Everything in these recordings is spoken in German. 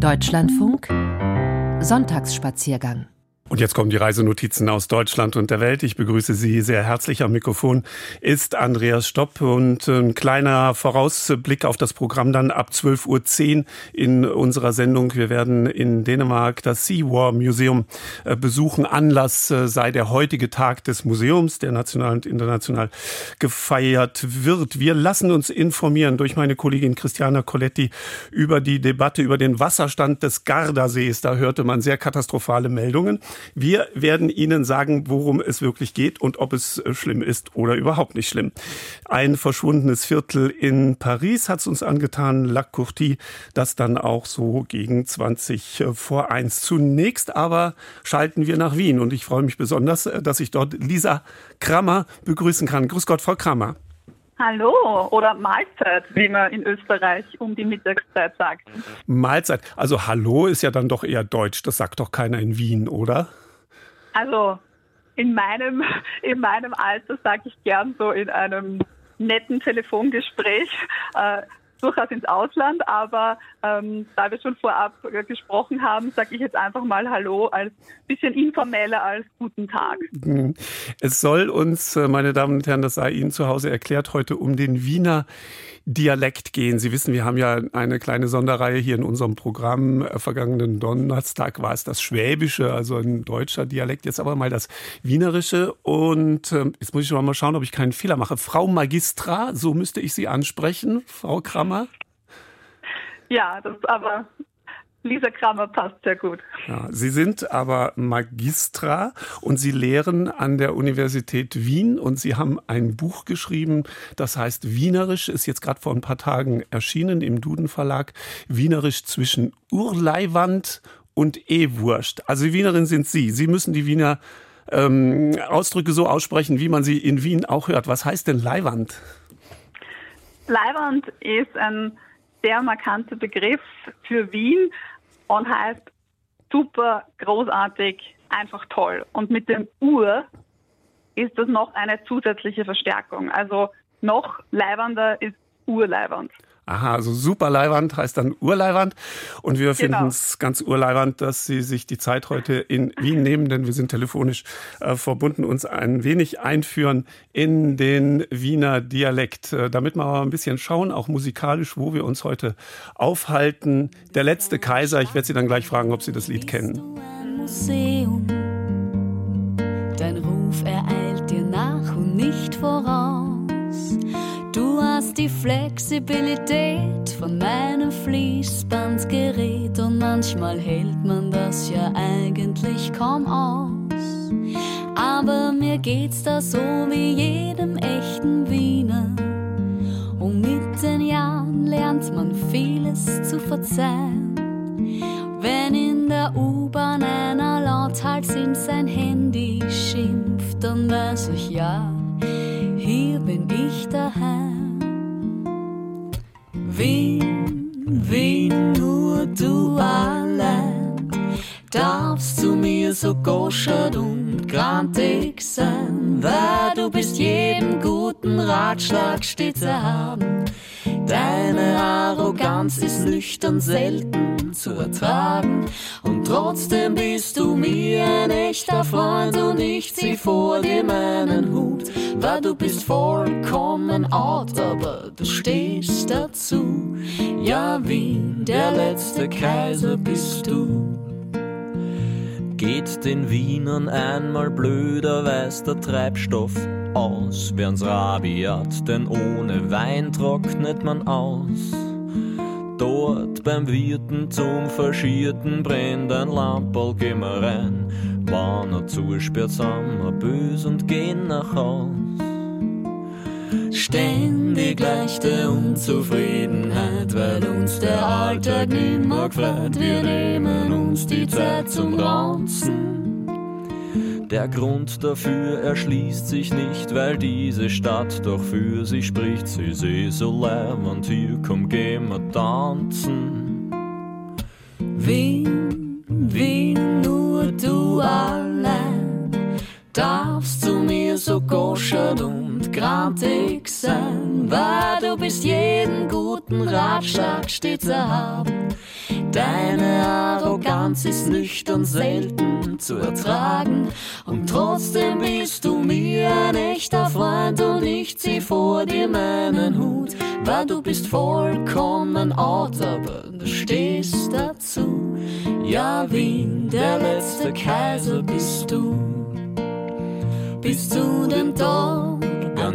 Deutschlandfunk. Sonntagsspaziergang und jetzt kommen die Reisenotizen aus Deutschland und der Welt. Ich begrüße Sie sehr herzlich. Am Mikrofon ist Andreas Stopp und ein kleiner Vorausblick auf das Programm dann ab 12.10 Uhr in unserer Sendung. Wir werden in Dänemark das Sea War Museum äh, besuchen. Anlass äh, sei der heutige Tag des Museums, der national und international gefeiert wird. Wir lassen uns informieren durch meine Kollegin Christiana Coletti über die Debatte über den Wasserstand des Gardasees. Da hörte man sehr katastrophale Meldungen. Wir werden Ihnen sagen, worum es wirklich geht und ob es äh, schlimm ist oder überhaupt nicht schlimm. Ein verschwundenes Viertel in Paris hat es uns angetan, La Courtie, das dann auch so gegen 20 äh, vor 1. Zunächst aber schalten wir nach Wien und ich freue mich besonders, äh, dass ich dort Lisa Krammer begrüßen kann. Grüß Gott, Frau Krammer. Hallo oder Mahlzeit, wie man in Österreich um die Mittagszeit sagt. Mahlzeit. Also Hallo ist ja dann doch eher Deutsch. Das sagt doch keiner in Wien, oder? Also in meinem, in meinem Alter sage ich gern so in einem netten Telefongespräch. Äh, durchaus ins Ausland, aber ähm, da wir schon vorab gesprochen haben, sage ich jetzt einfach mal Hallo als bisschen informeller als guten Tag. Mhm. Es soll uns, äh, meine Damen und Herren, das sei Ihnen zu Hause erklärt, heute um den Wiener Dialekt gehen. Sie wissen, wir haben ja eine kleine Sonderreihe hier in unserem Programm. Äh, vergangenen Donnerstag war es das Schwäbische, also ein deutscher Dialekt. Jetzt aber mal das Wienerische. Und äh, jetzt muss ich mal schauen, ob ich keinen Fehler mache. Frau Magistra, so müsste ich Sie ansprechen, Frau Krammer. Ja, das ist aber Lisa Kramer passt sehr gut. Ja, Sie sind aber Magistra und Sie lehren an der Universität Wien und Sie haben ein Buch geschrieben, das heißt Wienerisch, ist jetzt gerade vor ein paar Tagen erschienen im Duden Verlag. Wienerisch zwischen Urleiwand und E-Wurst. Also Wienerin sind Sie. Sie müssen die Wiener ähm, Ausdrücke so aussprechen, wie man sie in Wien auch hört. Was heißt denn Leiwand? Leiwand ist ein sehr markanter Begriff für Wien und heißt super, großartig, einfach toll. Und mit dem Ur ist das noch eine zusätzliche Verstärkung. Also noch leibender ist urleibend. Aha, also super Leiwand heißt dann Urleiwand. Und wir finden genau. es ganz urleiwand, dass Sie sich die Zeit heute in Wien nehmen, denn wir sind telefonisch äh, verbunden, uns ein wenig einführen in den Wiener Dialekt. Äh, damit wir aber ein bisschen schauen, auch musikalisch, wo wir uns heute aufhalten. Der letzte Kaiser, ich werde Sie dann gleich fragen, ob Sie das Lied kennen. Museum. Dein Ruf ereilt dir nach und nicht voraus. Hast die Flexibilität von meinem Fließbandgerät und manchmal hält man das ja eigentlich kaum aus. Aber mir geht's da so wie jedem echten Wiener. Und mit den Jahren lernt man vieles zu verzeihen. Wenn in der U-Bahn einer lauthals in sein Handy schimpft, dann weiß ich ja, hier bin ich daheim. Wien, Wien, nur du allein darfst zu mir so goschert und grantig sein, weil du bist jedem guten Ratschlag stets erhaben. Deine Arroganz ist nüchtern selten zu ertragen. Und trotzdem bist du mir ein echter Freund und ich zieh vor dir meinen Hut. Weil du bist vollkommen out, aber du stehst dazu. Ja, wie der letzte Kaiser bist du. Geht den Wienern einmal blöder, weiß der Treibstoff aus, wern's rabiat, denn ohne Wein trocknet man aus. Dort beim Wirten zum Verschierten brennt ein Lamperl, gehen wir rein. Wann er zusperrt, sind wir bös und gehen nach Haus. Ständig leichte Unzufriedenheit, weil uns der Alltag nimmer gefällt. Wir nehmen uns die Zeit zum Ranzen. Der Grund dafür erschließt sich nicht, weil diese Stadt doch für sie spricht. Sie ist eh so und hier komm, gehen wir tanzen. Wien, Wien, nur du allein darfst zu mir so goschert und grantig sein, weil du bist jeden guten Ratschlag stets erhaben. Deine Arroganz ist nüchtern selten zu ertragen. Und trotzdem bist du mir ein echter Freund und ich zieh vor dir meinen Hut. Weil du bist vollkommen out, aber du stehst dazu. Ja, Wien, der letzte Kaiser bist du. Bis zu dem an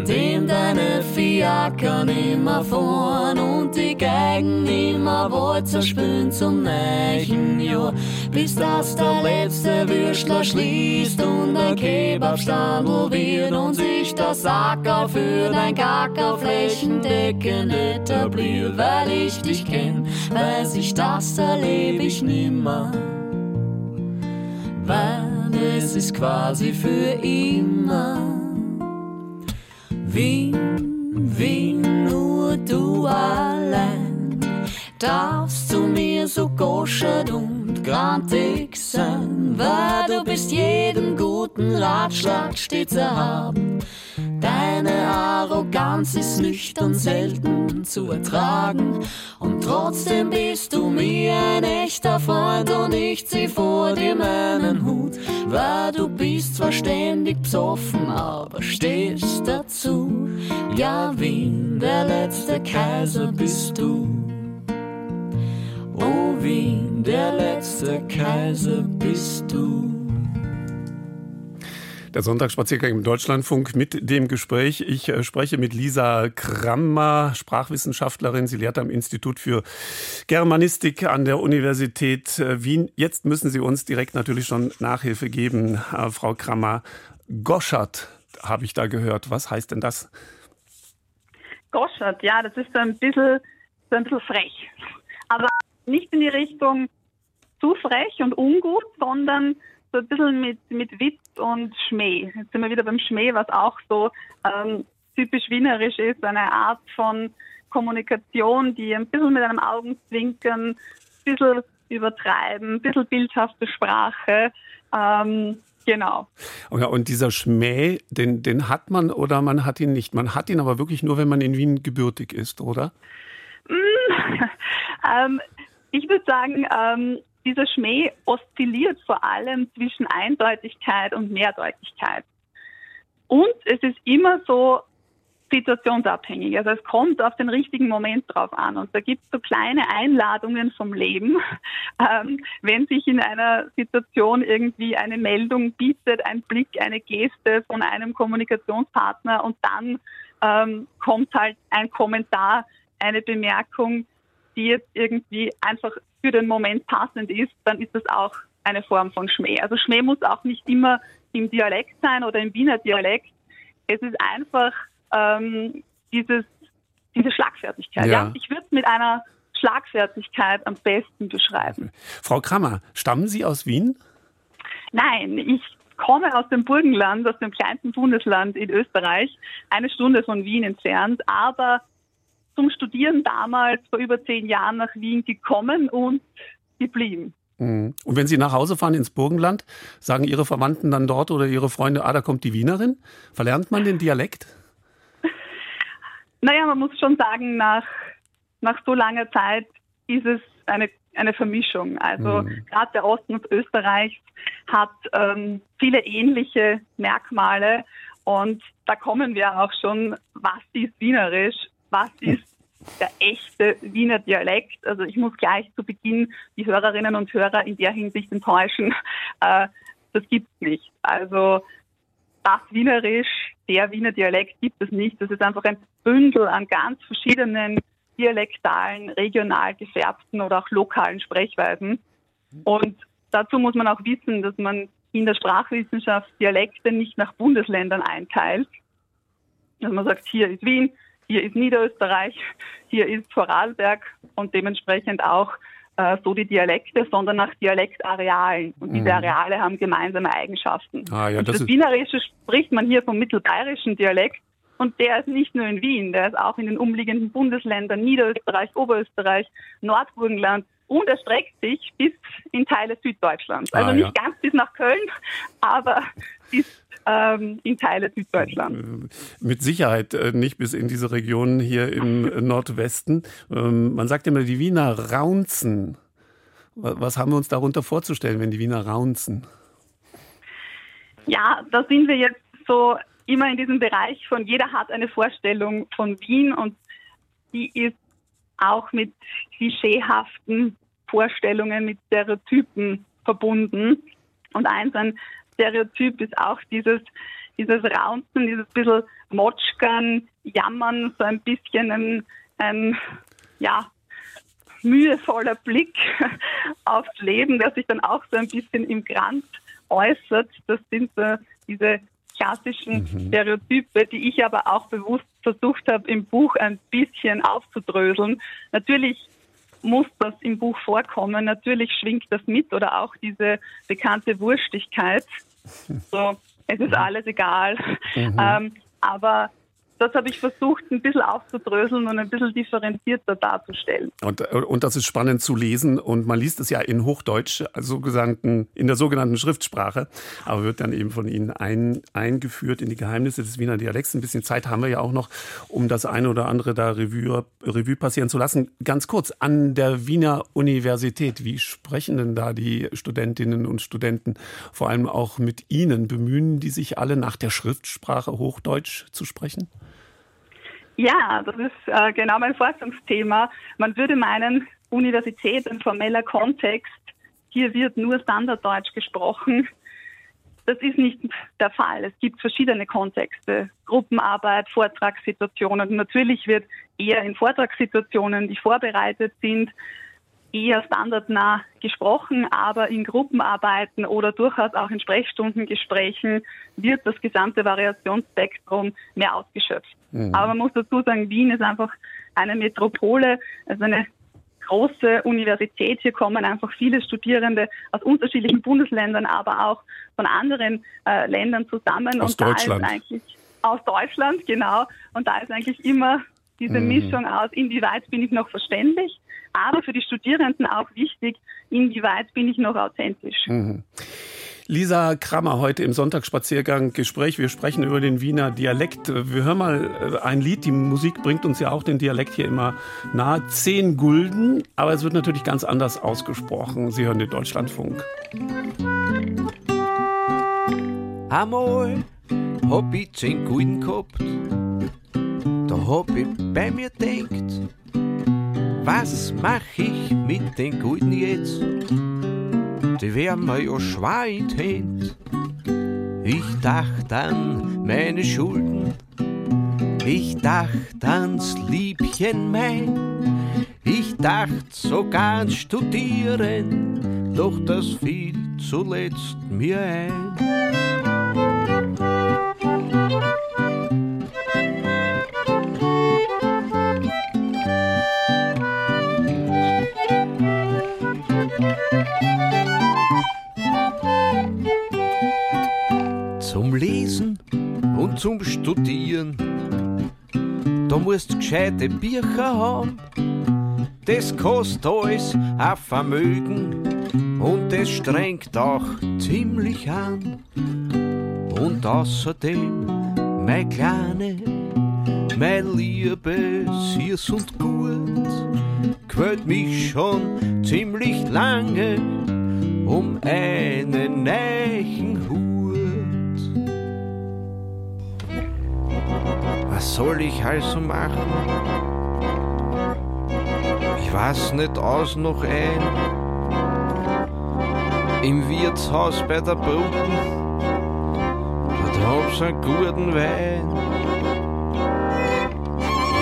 dem deine Fiaker nimmer fahren und die Geigen nimmer Walzer spielen zum neuen Jahr. Bis das der letzte Würstler schließt und ein Kebabstandel wird und sich der Sacker für dein Kacker flächendeckend etabliert. Weil ich dich kenn, weiß ich, das erlebe ich nimmer. Weil es ist quasi für immer. Wien, Wien, nur du allein darfst zu mir so goschert und grantig sein, weil du bist jeden guten Ratschlag stets erhaben. Deine Arroganz ist nüchtern selten zu ertragen. Und trotzdem bist du mir ein echter Freund und ich zieh vor dir meinen Hut. Weil du bist zwar ständig psoffen, aber stehst dazu. Ja, Wien, der letzte Kaiser bist du. Oh Wien, der letzte Kaiser bist du. Der Sonntagsspaziergang im Deutschlandfunk mit dem Gespräch. Ich äh, spreche mit Lisa Krammer, Sprachwissenschaftlerin. Sie lehrt am Institut für Germanistik an der Universität äh, Wien. Jetzt müssen Sie uns direkt natürlich schon Nachhilfe geben, äh, Frau Krammer. Goschert habe ich da gehört. Was heißt denn das? Goschert, ja, das ist so ein bisschen, ein bisschen frech. Aber nicht in die Richtung zu frech und ungut, sondern so ein bisschen mit, mit Witz und Schmäh. Jetzt sind wir wieder beim Schmäh, was auch so ähm, typisch wienerisch ist, eine Art von Kommunikation, die ein bisschen mit einem Augenzwinkern, ein bisschen übertreiben, ein bisschen bildhafte Sprache. Ähm, genau. Oh ja, und dieser Schmäh, den, den hat man oder man hat ihn nicht. Man hat ihn aber wirklich nur, wenn man in Wien gebürtig ist, oder? Mm, ähm, ich würde sagen, ähm, dieser Schmäh oszilliert vor allem zwischen Eindeutigkeit und Mehrdeutigkeit. Und es ist immer so situationsabhängig. Also es kommt auf den richtigen Moment drauf an. Und da gibt es so kleine Einladungen vom Leben. Ähm, wenn sich in einer Situation irgendwie eine Meldung bietet, ein Blick, eine Geste von einem Kommunikationspartner und dann ähm, kommt halt ein Kommentar, eine Bemerkung, die jetzt irgendwie einfach für den Moment passend ist, dann ist das auch eine Form von Schmäh. Also Schmäh muss auch nicht immer im Dialekt sein oder im Wiener Dialekt. Es ist einfach ähm, dieses, diese Schlagfertigkeit. Ja. ja ich würde es mit einer Schlagfertigkeit am besten beschreiben. Frau Krammer, stammen Sie aus Wien? Nein, ich komme aus dem Burgenland, aus dem kleinsten Bundesland in Österreich, eine Stunde von Wien entfernt, aber zum Studieren damals vor über zehn Jahren nach Wien gekommen und geblieben. Mhm. Und wenn Sie nach Hause fahren ins Burgenland, sagen Ihre Verwandten dann dort oder Ihre Freunde, ah, da kommt die Wienerin? Verlernt man den Dialekt? Naja, man muss schon sagen, nach, nach so langer Zeit ist es eine, eine Vermischung. Also mhm. gerade der Osten Österreichs hat ähm, viele ähnliche Merkmale und da kommen wir auch schon, was ist wienerisch was ist der echte Wiener Dialekt. Also ich muss gleich zu Beginn die Hörerinnen und Hörer in der Hinsicht enttäuschen. Äh, das gibt es nicht. Also das Wienerisch, der Wiener Dialekt gibt es nicht. Das ist einfach ein Bündel an ganz verschiedenen dialektalen, regional gefärbten oder auch lokalen Sprechweisen. Und dazu muss man auch wissen, dass man in der Sprachwissenschaft Dialekte nicht nach Bundesländern einteilt. Also man sagt, hier ist Wien, hier ist Niederösterreich, hier ist Vorarlberg und dementsprechend auch äh, so die Dialekte, sondern nach Dialektarealen. Und diese mhm. Areale haben gemeinsame Eigenschaften. Ah, ja, das, das Wienerische spricht man hier vom mittelbayerischen Dialekt. Und der ist nicht nur in Wien, der ist auch in den umliegenden Bundesländern Niederösterreich, Oberösterreich, Nordburgenland und erstreckt sich bis in Teile Süddeutschlands. Also ah, nicht ja. ganz bis nach Köln, aber bis ähm, in Teile Süddeutschlands. Äh, mit Sicherheit äh, nicht bis in diese Region hier im Nordwesten. Ähm, man sagt immer, die Wiener raunzen. Was haben wir uns darunter vorzustellen, wenn die Wiener raunzen? Ja, da sind wir jetzt so immer in diesem Bereich von jeder hat eine Vorstellung von Wien und die ist auch mit klischeehaften Vorstellungen, mit Stereotypen verbunden. Und eins ein Stereotyp ist auch dieses, dieses Raunzen, dieses bisschen Motschkern, Jammern, so ein bisschen ein, ein ja, mühevoller Blick aufs Leben, der sich dann auch so ein bisschen im Granz äußert. Das sind so diese klassischen mhm. Stereotype, die ich aber auch bewusst versucht habe, im Buch ein bisschen aufzudröseln. Natürlich muss das im Buch vorkommen. Natürlich schwingt das mit oder auch diese bekannte Wurstigkeit. So, es ist mhm. alles egal. Mhm. Ähm, aber das habe ich versucht, ein bisschen aufzudröseln und ein bisschen differenzierter darzustellen. Und, und das ist spannend zu lesen. Und man liest es ja in Hochdeutsch, also in der sogenannten Schriftsprache, aber wird dann eben von Ihnen ein, eingeführt in die Geheimnisse des Wiener Dialekts. Ein bisschen Zeit haben wir ja auch noch, um das eine oder andere da Revue, Revue passieren zu lassen. Ganz kurz, an der Wiener Universität, wie sprechen denn da die Studentinnen und Studenten, vor allem auch mit Ihnen? Bemühen die sich alle nach der Schriftsprache Hochdeutsch zu sprechen? Ja, das ist äh, genau mein Forschungsthema. Man würde meinen, Universität, ein formeller Kontext, hier wird nur Standarddeutsch gesprochen. Das ist nicht der Fall. Es gibt verschiedene Kontexte. Gruppenarbeit, Vortragssituationen. Natürlich wird eher in Vortragssituationen, die vorbereitet sind, eher standardnah gesprochen, aber in Gruppenarbeiten oder durchaus auch in Sprechstundengesprächen wird das gesamte Variationsspektrum mehr ausgeschöpft. Mhm. Aber man muss dazu sagen, Wien ist einfach eine Metropole, also eine große Universität. Hier kommen einfach viele Studierende aus unterschiedlichen Bundesländern, aber auch von anderen äh, Ländern zusammen. Aus und Deutschland. Da ist eigentlich aus Deutschland, genau. Und da ist eigentlich immer diese mhm. Mischung aus, inwieweit bin ich noch verständlich, aber für die Studierenden auch wichtig, inwieweit bin ich noch authentisch. Mhm. Lisa Krammer heute im Sonntagsspaziergang Gespräch. Wir sprechen über den Wiener Dialekt. Wir hören mal äh, ein Lied. Die Musik bringt uns ja auch den Dialekt hier immer nahe. Zehn Gulden, aber es wird natürlich ganz anders ausgesprochen. Sie hören den Deutschlandfunk. Einmal hab ich zehn Gulden gehabt. Da hab ich bei mir denkt, was mach ich mit den Gulden jetzt? Die wär mir ja schwer in die Hände. Ich dacht an meine Schulden, ich dacht ans Liebchen mein, ich dacht sogar ans Studieren, doch das fiel zuletzt mir ein. Zum Studieren. Da musst gescheite Bücher haben, das kostet alles ein Vermögen und das strengt auch ziemlich an. Und außerdem, mein Kleine, mein Liebe, süß und gut, quält mich schon ziemlich lange um einen neuen Was soll ich also machen? Ich weiß nicht aus noch ein. Im Wirtshaus bei der Brücken, dort hab's einen guten Wein.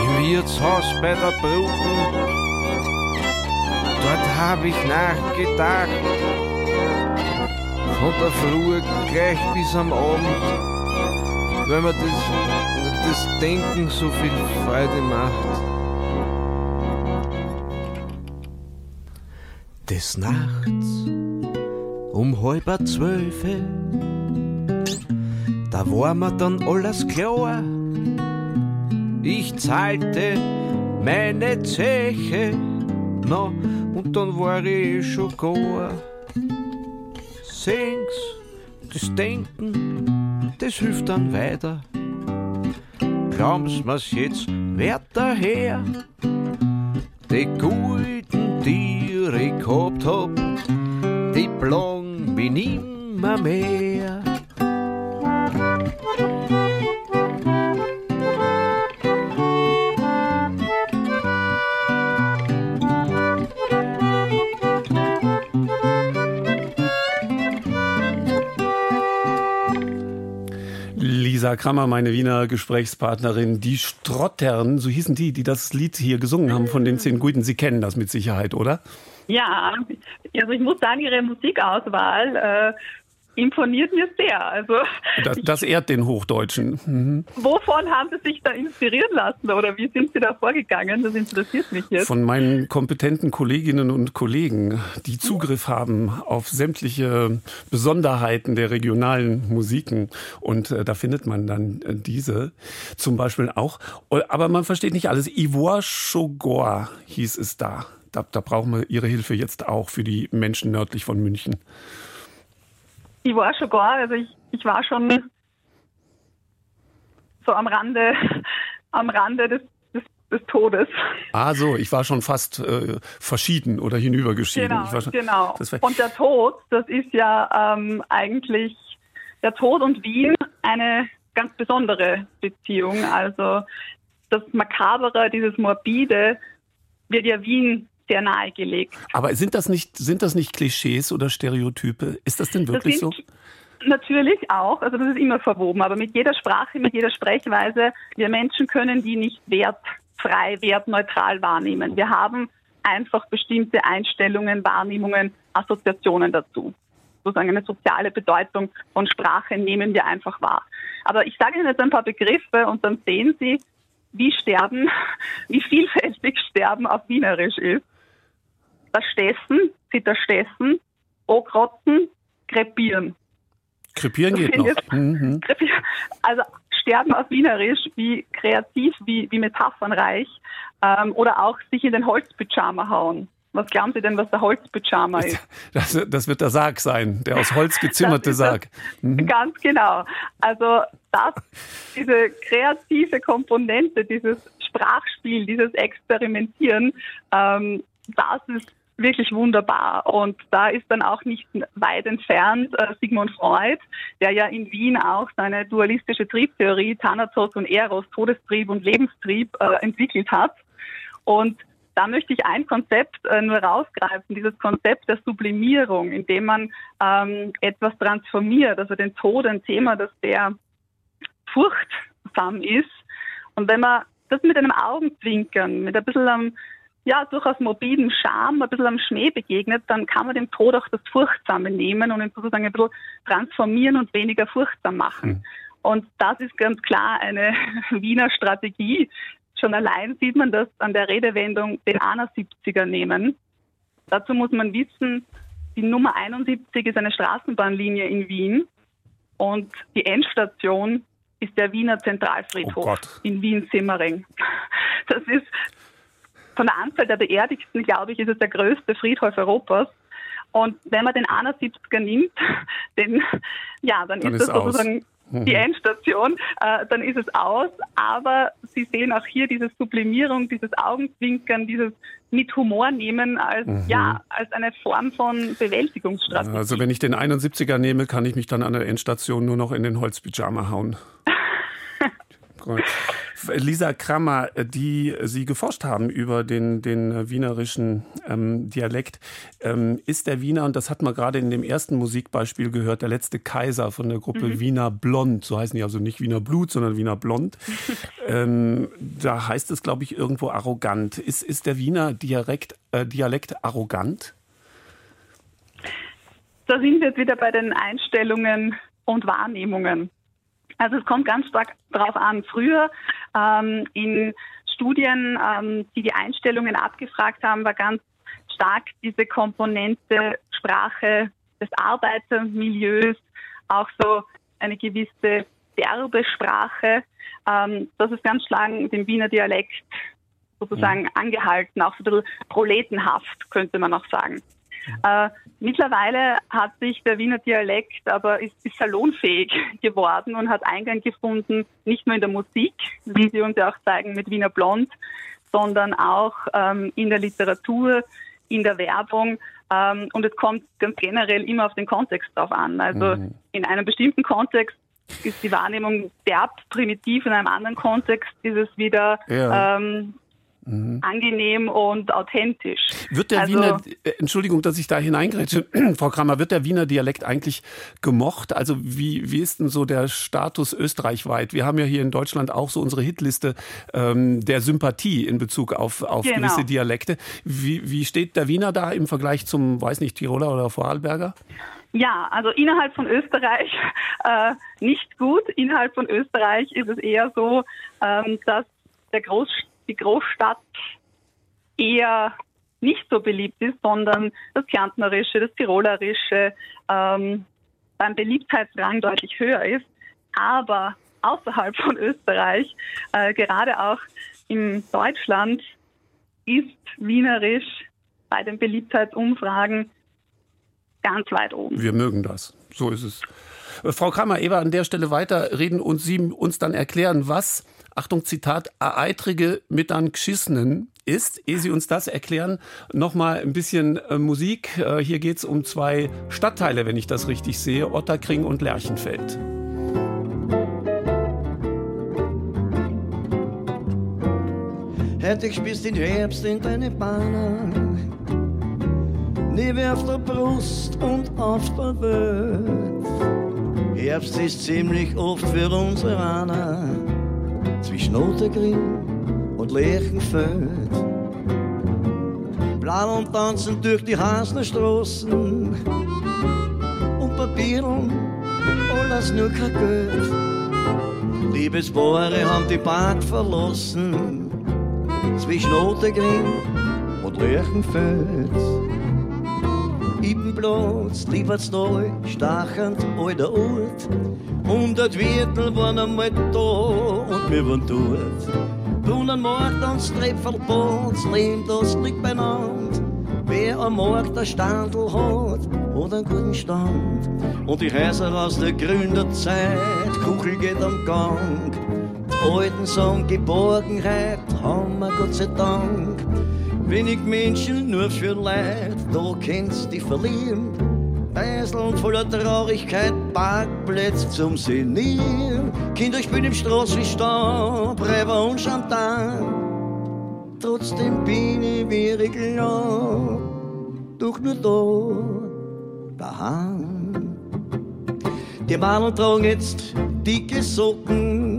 Im Wirtshaus bei der Brücken, dort hab ich nachgedacht. Von der Früh gleich bis am Abend, wenn man das das Denken so viel Freude macht. Des Nachts um halb zwölf, da war mir dann alles klar. Ich zahlte meine Zeche, na, und dann war ich schon gar. Sehen's, das Denken, das hilft dann weiter glauben's mir's jetzt, wer daher? Die guten Tiere gehabt hab, die belang mich nimmer mehr. Krammer, meine Wiener Gesprächspartnerin, die Strottern, so hießen die, die das Lied hier gesungen haben von den zehn Guten. Sie kennen das mit Sicherheit, oder? Ja, also ich muss sagen, Ihre Musikauswahl äh, imponiert mir sehr. Also das, das ehrt den Hochdeutschen. Mhm. Wovon haben Sie sich da inspirieren lassen oder wie sind Sie da vorgegangen? Das interessiert mich jetzt. Von meinen kompetenten Kolleginnen und Kollegen, die Zugriff haben auf sämtliche Besonderheiten der regionalen Musiken. Und äh, da findet man dann äh, diese zum Beispiel auch. Aber man versteht nicht alles. Ivoire Chogor hieß es da. Da, da brauchen wir Ihre Hilfe jetzt auch für die Menschen nördlich von München. Ich war schon gar, also ich, ich war schon so am Rande, am Rande des, des, des Todes. Ah so, ich war schon fast äh, verschieden oder hinübergeschieden. Genau, schon, genau. Und der Tod, das ist ja ähm, eigentlich der Tod und Wien eine ganz besondere Beziehung. Also das Makabere, dieses Morbide wird ja Wien sehr nahegelegt. Aber sind das nicht, sind das nicht Klischees oder Stereotype? Ist das denn wirklich das so? Natürlich auch, also das ist immer verwoben, aber mit jeder Sprache, mit jeder Sprechweise, wir Menschen können die nicht wertfrei, wertneutral wahrnehmen. Wir haben einfach bestimmte Einstellungen, Wahrnehmungen, Assoziationen dazu. Sozusagen eine soziale Bedeutung von Sprache nehmen wir einfach wahr. Aber ich sage Ihnen jetzt ein paar Begriffe und dann sehen Sie, wie Sterben, wie vielfältig Sterben auf Wienerisch ist das Stessen, Zitterstessen, Okrotzen, Krepieren. Krepieren geht noch. Mhm. Also Sterben auf Wienerisch, wie kreativ, wie, wie metaphernreich. Ähm, oder auch sich in den Holzpyjama hauen. Was glauben Sie denn, was der Holzpyjama ist? Das, das, wird der Sarg sein, der aus Holz gezimmerte Sarg. Mhm. Ganz genau. Also das, diese kreative Komponente, dieses Sprachspiel, dieses Experimentieren, ähm, das ist wirklich wunderbar. Und da ist dann auch nicht weit entfernt äh, Sigmund Freud, der ja in Wien auch seine dualistische Triebtheorie Thanatos und Eros, Todestrieb und Lebenstrieb äh, entwickelt hat. Und da möchte ich ein Konzept äh, nur rausgreifen, dieses Konzept der Sublimierung, indem man ähm, etwas transformiert, also den Tod, ein Thema, das sehr furchtsam ist. Und wenn man das mit einem Augenzwinkern, mit ein bisschen am ja, durchaus morbiden Scham, ein bisschen am Schmäh begegnet, dann kann man dem Tod auch das Furchtsame nehmen und ihn sozusagen ein bisschen transformieren und weniger furchtsam machen. Mhm. Und das ist ganz klar eine Wiener Strategie. Schon allein sieht man das an der Redewendung den 71er nehmen. Dazu muss man wissen, die Nummer 71 ist eine Straßenbahnlinie in Wien und die Endstation ist der Wiener Zentralfriedhof oh in Wien-Simmering. Das ist von der Anzahl der Beerdigten, glaube ich, ist es der größte Friedhof Europas. Und wenn man den 71er nimmt, den, ja, dann, dann ist, ist das sozusagen aus. die Endstation, äh, dann ist es aus. Aber Sie sehen auch hier diese Sublimierung, dieses Augenzwinkern, dieses mit Humor nehmen als, mhm. ja, als eine Form von Bewältigungsstrategie. Also wenn ich den 71er nehme, kann ich mich dann an der Endstation nur noch in den Holzpyjama hauen. Lisa Krammer, die Sie geforscht haben über den, den wienerischen ähm, Dialekt, ähm, ist der Wiener, und das hat man gerade in dem ersten Musikbeispiel gehört, der letzte Kaiser von der Gruppe mhm. Wiener Blond, so heißen die also nicht Wiener Blut, sondern Wiener Blond. ähm, da heißt es, glaube ich, irgendwo arrogant. Ist, ist der Wiener Dialekt, äh, Dialekt arrogant? Da sind wir jetzt wieder bei den Einstellungen und Wahrnehmungen. Also es kommt ganz stark darauf an. Früher ähm, in Studien, ähm, die die Einstellungen abgefragt haben, war ganz stark diese Komponente Sprache des Arbeitermilieus, auch so eine gewisse derbe Sprache. Ähm, das ist ganz stark dem Wiener Dialekt sozusagen mhm. angehalten, auch so ein bisschen proletenhaft, könnte man auch sagen. Äh, mittlerweile hat sich der Wiener Dialekt aber ist, ist salonfähig geworden und hat Eingang gefunden, nicht nur in der Musik, wie Sie uns ja auch zeigen mit Wiener Blond, sondern auch ähm, in der Literatur, in der Werbung. Ähm, und es kommt ganz generell immer auf den Kontext drauf an. Also mhm. in einem bestimmten Kontext ist die Wahrnehmung derb primitiv, in einem anderen Kontext ist es wieder ja. ähm, Mhm. angenehm und authentisch. Wird der also, Wiener, äh, Entschuldigung, dass ich da hineingrätsche, Frau Kramer, wird der Wiener Dialekt eigentlich gemocht? Also wie, wie ist denn so der Status österreichweit? Wir haben ja hier in Deutschland auch so unsere Hitliste ähm, der Sympathie in Bezug auf, auf genau. gewisse Dialekte. Wie, wie steht der Wiener da im Vergleich zum, weiß nicht, Tiroler oder Vorarlberger? Ja, also innerhalb von Österreich äh, nicht gut. Innerhalb von Österreich ist es eher so, ähm, dass der Groß, die Großstadt eher nicht so beliebt ist, sondern das Kärntnerische, das Tirolerische ähm, beim Beliebtheitsrang deutlich höher ist. Aber außerhalb von Österreich, äh, gerade auch in Deutschland, ist Wienerisch bei den Beliebtheitsumfragen ganz weit oben. Wir mögen das. So ist es. Äh, Frau Kramer, Eva, an der Stelle weiterreden und Sie uns dann erklären, was, Achtung, Zitat, Eitrige mit an Geschissenen ist. Ehe Sie uns das erklären, nochmal ein bisschen äh, Musik. Äh, hier geht es um zwei Stadtteile, wenn ich das richtig sehe, Otterkring und Lerchenfeld. Hätte ich bis den Herbst in deine Bahnen Liebe auf der Brust und auf der Welt. Herbst ist ziemlich oft für unsere Iraner zwischen Ottergrim und Lerchenfeld. Blau und tanzen durch die Hasner Straßen und Papieren, alles nur kein Geld. Liebespaare haben die Park verlassen zwischen Ottergrim und Lerchenfeld. Ibenplatz, Liebertstal, stachend alter Ort. Hundert Viertel waren einmal da und wir waren dort. Brunnenmarkt und Strepfelplatz, lebt das liegt beieinander. Wer am Markt ein Standel hat, hat einen guten Stand. Und die Häuser aus der Gründerzeit, Kuchel geht am Gang. Die Alten sagen Geborgenheit, haben wir Gott sei Dank. Wenig Menschen, nur für Leid, da kennst die verlieren. Eiseln voller Traurigkeit, Parkplätze zum Senieren. Kinder spielen im Straßenstab, Brever und Chantal. Trotzdem bin ich wie glaub, doch nur da, daheim. Die Männer tragen jetzt dicke Socken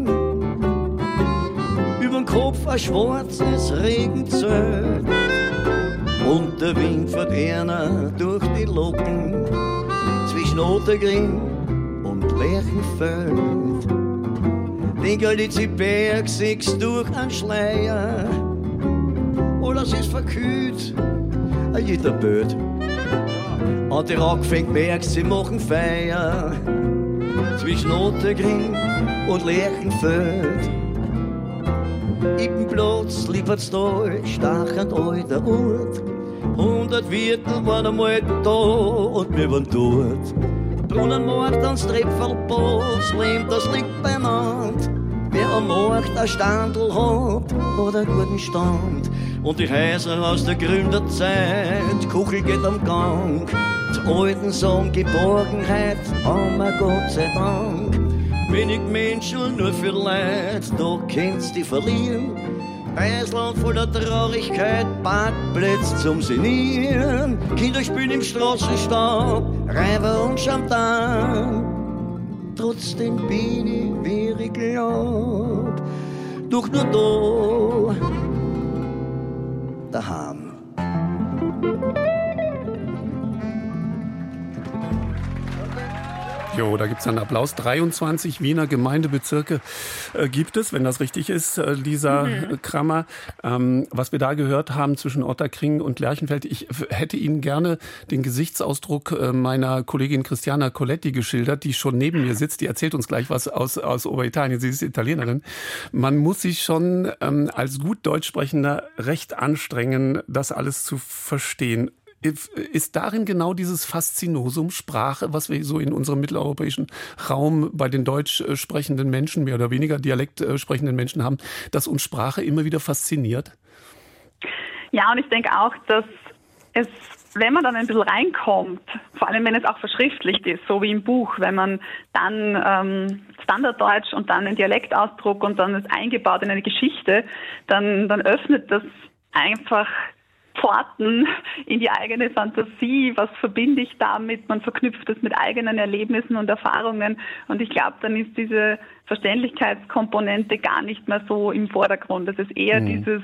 Kopf ein schwarzes Regenzelt. Und der Wind fährt einer durch die Locken zwischen Ottergring und Lerchenfeld. Den Galizzi-Berg siehst durch einen Schleier. Alles ist verkühlt, ein jeder Böd. Und die Rockfängt Berg, sie machen Feier zwischen Ottergring und Lerchenfeld. Ippenplatz, Liefertstal, stachend alter Ort. Hundert Viertel waren einmal da und wir waren dort. Brunnenmarkt an Strepfelplatz, lebt das liegt beieinander. Wer am Markt ein Standel hat, hat einen guten Stand. Und die Häuser aus der Gründerzeit, Kuchel geht am Gang. Die Alten sagen Geborgenheit, haben wir Gott sei Dank. Wenig Menschen, nur für Leid, da kennst die verlieren. Eisland voller Traurigkeit, Parkplätze zum Senieren. Kinder spielen im Straßenstab, Reiber und Champagne. Trotzdem bin ich, wie ich glaub, doch nur da, daheim. Jo, da gibt's einen Applaus. 23 Wiener Gemeindebezirke äh, gibt es, wenn das richtig ist, äh, Lisa mhm. Krammer. Ähm, was wir da gehört haben zwischen Otterkring und Lerchenfeld, ich hätte Ihnen gerne den Gesichtsausdruck äh, meiner Kollegin Christiana Coletti geschildert, die schon neben mir sitzt. Die erzählt uns gleich was aus, aus Oberitalien. Sie ist Italienerin. Man muss sich schon ähm, als gut Deutsch sprechender recht anstrengen, das alles zu verstehen ist darin genau dieses Faszinosum Sprache, was wir so in unserem mitteleuropäischen Raum bei den deutsch sprechenden Menschen, mehr oder weniger Dialekt sprechenden Menschen haben, dass uns Sprache immer wieder fasziniert? Ja, und ich denke auch, dass es, wenn man dann ein bisschen reinkommt, vor allem wenn es auch verschriftlicht ist, so wie im Buch, wenn man dann ähm, Standarddeutsch und dann einen Dialektausdruck und dann ist eingebaut in eine Geschichte, dann, dann öffnet das einfach Pforten in die eigene Fantasie. Was verbinde ich damit? Man verknüpft es mit eigenen Erlebnissen und Erfahrungen. Und ich glaube, dann ist diese Verständlichkeitskomponente gar nicht mehr so im Vordergrund. Es ist eher mhm. dieses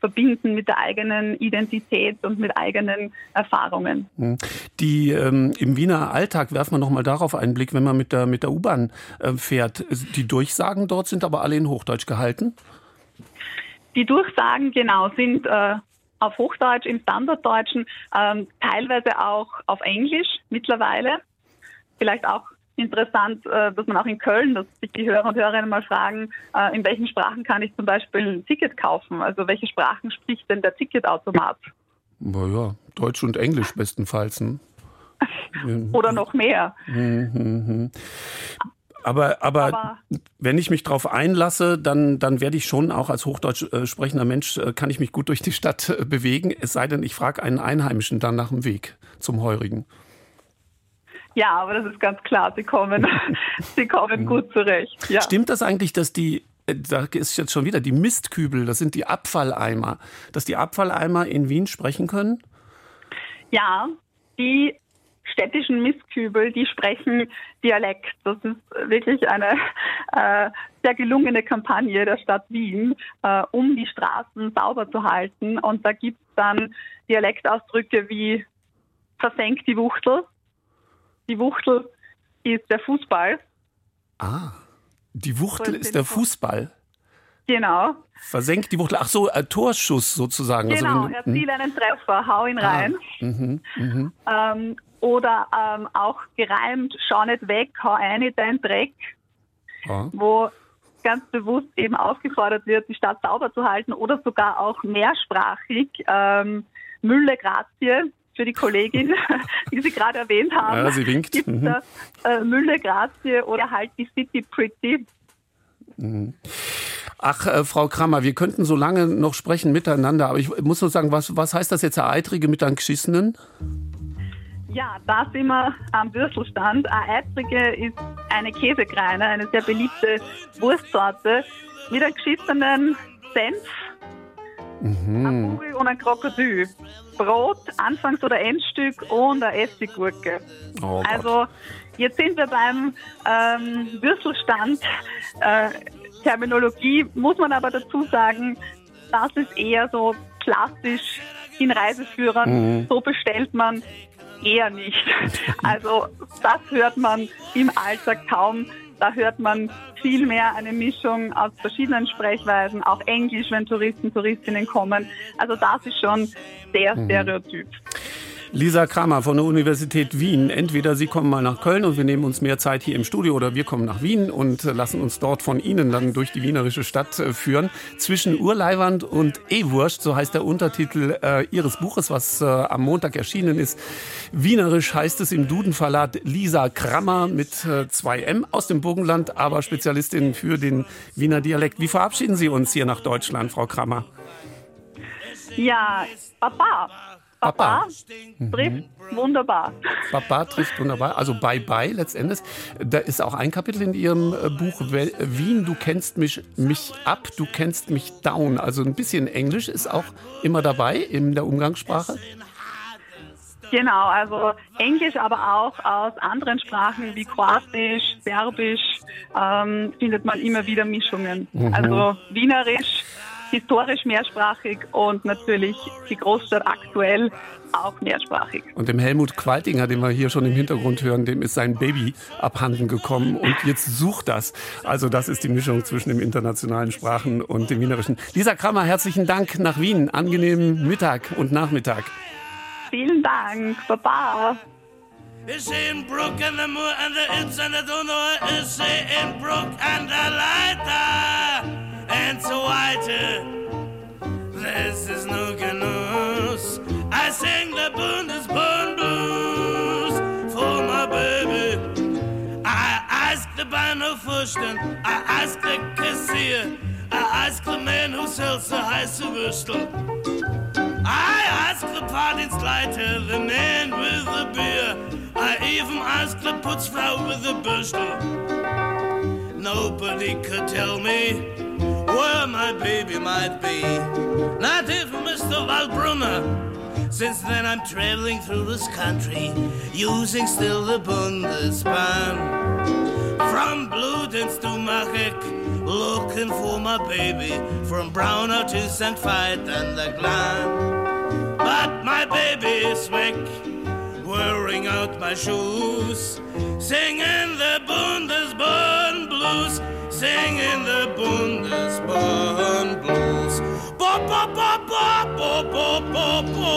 verbinden mit der eigenen Identität und mit eigenen Erfahrungen. Mhm. Die ähm, im Wiener Alltag werfen wir noch mal darauf einen Blick, wenn man mit der mit der U-Bahn äh, fährt. Die Durchsagen dort sind aber alle in Hochdeutsch gehalten. Die Durchsagen genau sind äh, auf Hochdeutsch, im Standarddeutschen, ähm, teilweise auch auf Englisch mittlerweile. Vielleicht auch interessant, äh, dass man auch in Köln, dass sich die Hörer und Hörerinnen mal fragen, äh, in welchen Sprachen kann ich zum Beispiel ein Ticket kaufen? Also welche Sprachen spricht denn der Ticketautomat? Naja, Deutsch und Englisch bestenfalls. Ne? Oder noch mehr. Aber, aber, aber, wenn ich mich darauf einlasse, dann, dann werde ich schon auch als Hochdeutsch äh, sprechender Mensch, äh, kann ich mich gut durch die Stadt äh, bewegen. Es sei denn, ich frage einen Einheimischen dann nach dem Weg zum Heurigen. Ja, aber das ist ganz klar, sie kommen, sie kommen gut zurecht. Ja. Stimmt das eigentlich, dass die, da ist jetzt schon wieder die Mistkübel, das sind die Abfalleimer, dass die Abfalleimer in Wien sprechen können? Ja, die städtischen Mistkübel, die sprechen Dialekt. Das ist wirklich eine äh, sehr gelungene Kampagne der Stadt Wien, äh, um die Straßen sauber zu halten. Und da gibt es dann Dialektausdrücke wie versenkt die Wuchtel. Die Wuchtel ist der Fußball. Ah, die Wuchtel ist der Fußball. Genau. Versenkt die Wuchtel. Ach so, ein Torschuss sozusagen. Also genau, also, erziel einen Treffer, hau ihn ah, rein. Mhm, mh. ähm, oder ähm, auch gereimt, schau nicht weg, hau ein in deinen Dreck, ja. wo ganz bewusst eben aufgefordert wird, die Stadt sauber zu halten oder sogar auch mehrsprachig ähm, Mülle Grazie für die Kollegin, die Sie gerade erwähnt haben. Ja, sie winkt. Gibt mhm. da, äh, Mülle Grazie oder halt die City Pretty. Mhm. Ach, äh, Frau Krammer, wir könnten so lange noch sprechen miteinander, aber ich muss nur sagen, was, was heißt das jetzt, Eitrige mit einem Geschissenen? Ja, da sind wir am Würstelstand. Eine Eitrige ist eine Käsekreine, eine sehr beliebte Wurstsorte mit einem geschissenen Senf, mhm. einem Kugel und einem Krokodil. Brot, Anfangs- oder Endstück und eine Essiggurke. Oh also jetzt sind wir beim ähm, Würstelstand. Äh, Terminologie muss man aber dazu sagen, das ist eher so klassisch in Reiseführern. Mhm. So bestellt man eher nicht. Also das hört man im Alltag kaum. Da hört man viel mehr eine Mischung aus verschiedenen Sprechweisen, auch Englisch, wenn Touristen, Touristinnen kommen. Also das ist schon sehr mhm. Lisa Kramer von der Universität Wien. Entweder Sie kommen mal nach Köln und wir nehmen uns mehr Zeit hier im Studio oder wir kommen nach Wien und lassen uns dort von Ihnen dann durch die wienerische Stadt äh, führen. Zwischen Urleiwand und E-Wurst, so heißt der Untertitel äh, Ihres Buches, was äh, am Montag erschienen ist. Wienerisch heißt es im Dudenverlag Lisa Kramer mit äh, 2M aus dem Burgenland, aber Spezialistin für den Wiener Dialekt. Wie verabschieden Sie uns hier nach Deutschland, Frau Kramer? Ja, Papa. Papa, mhm. trifft wunderbar. Papa trifft wunderbar. Also Bye Bye letztendlich. Da ist auch ein Kapitel in Ihrem äh, Buch Wien, du kennst mich, mich ab, du kennst mich down. Also ein bisschen Englisch ist auch immer dabei in der Umgangssprache. Genau, also Englisch, aber auch aus anderen Sprachen wie Kroatisch, Serbisch ähm, findet man immer wieder Mischungen. Mhm. Also Wienerisch historisch mehrsprachig und natürlich die Großstadt aktuell auch mehrsprachig. Und dem Helmut Qualtinger, den wir hier schon im Hintergrund hören, dem ist sein Baby abhanden gekommen und jetzt sucht das. Also das ist die Mischung zwischen den internationalen Sprachen und dem Wienerischen. Lisa Kramer, herzlichen Dank nach Wien. Angenehmen Mittag und Nachmittag. Vielen Dank. Baba. Is in Brook and the Moor and the It's and the Donau is in Brook and the Leiter. And so weiter. This is no Genuss. I sing the Bundesbahn blues for my baby. I ask the Bahnhofwursten, I ask the Kassier, I ask the man who sells the heiße Würstel. I ask the Fahrdienstleiter, the man with the beer. I even asked the putzfrau with the bürstel. Nobody could tell me where my baby might be. Not even Mr. Waldbrunner. Since then I'm traveling through this country using still the Bundesbahn. From Bludenz to Machek, looking for my baby. From Braunau to St. Veit and the Glan. But my baby is weg, wearing out my shoes. Singing the Bundesbahn blues, singing the Bundesbahn blues. Bo, bo, bo, bo, bo, bo, bo, bo.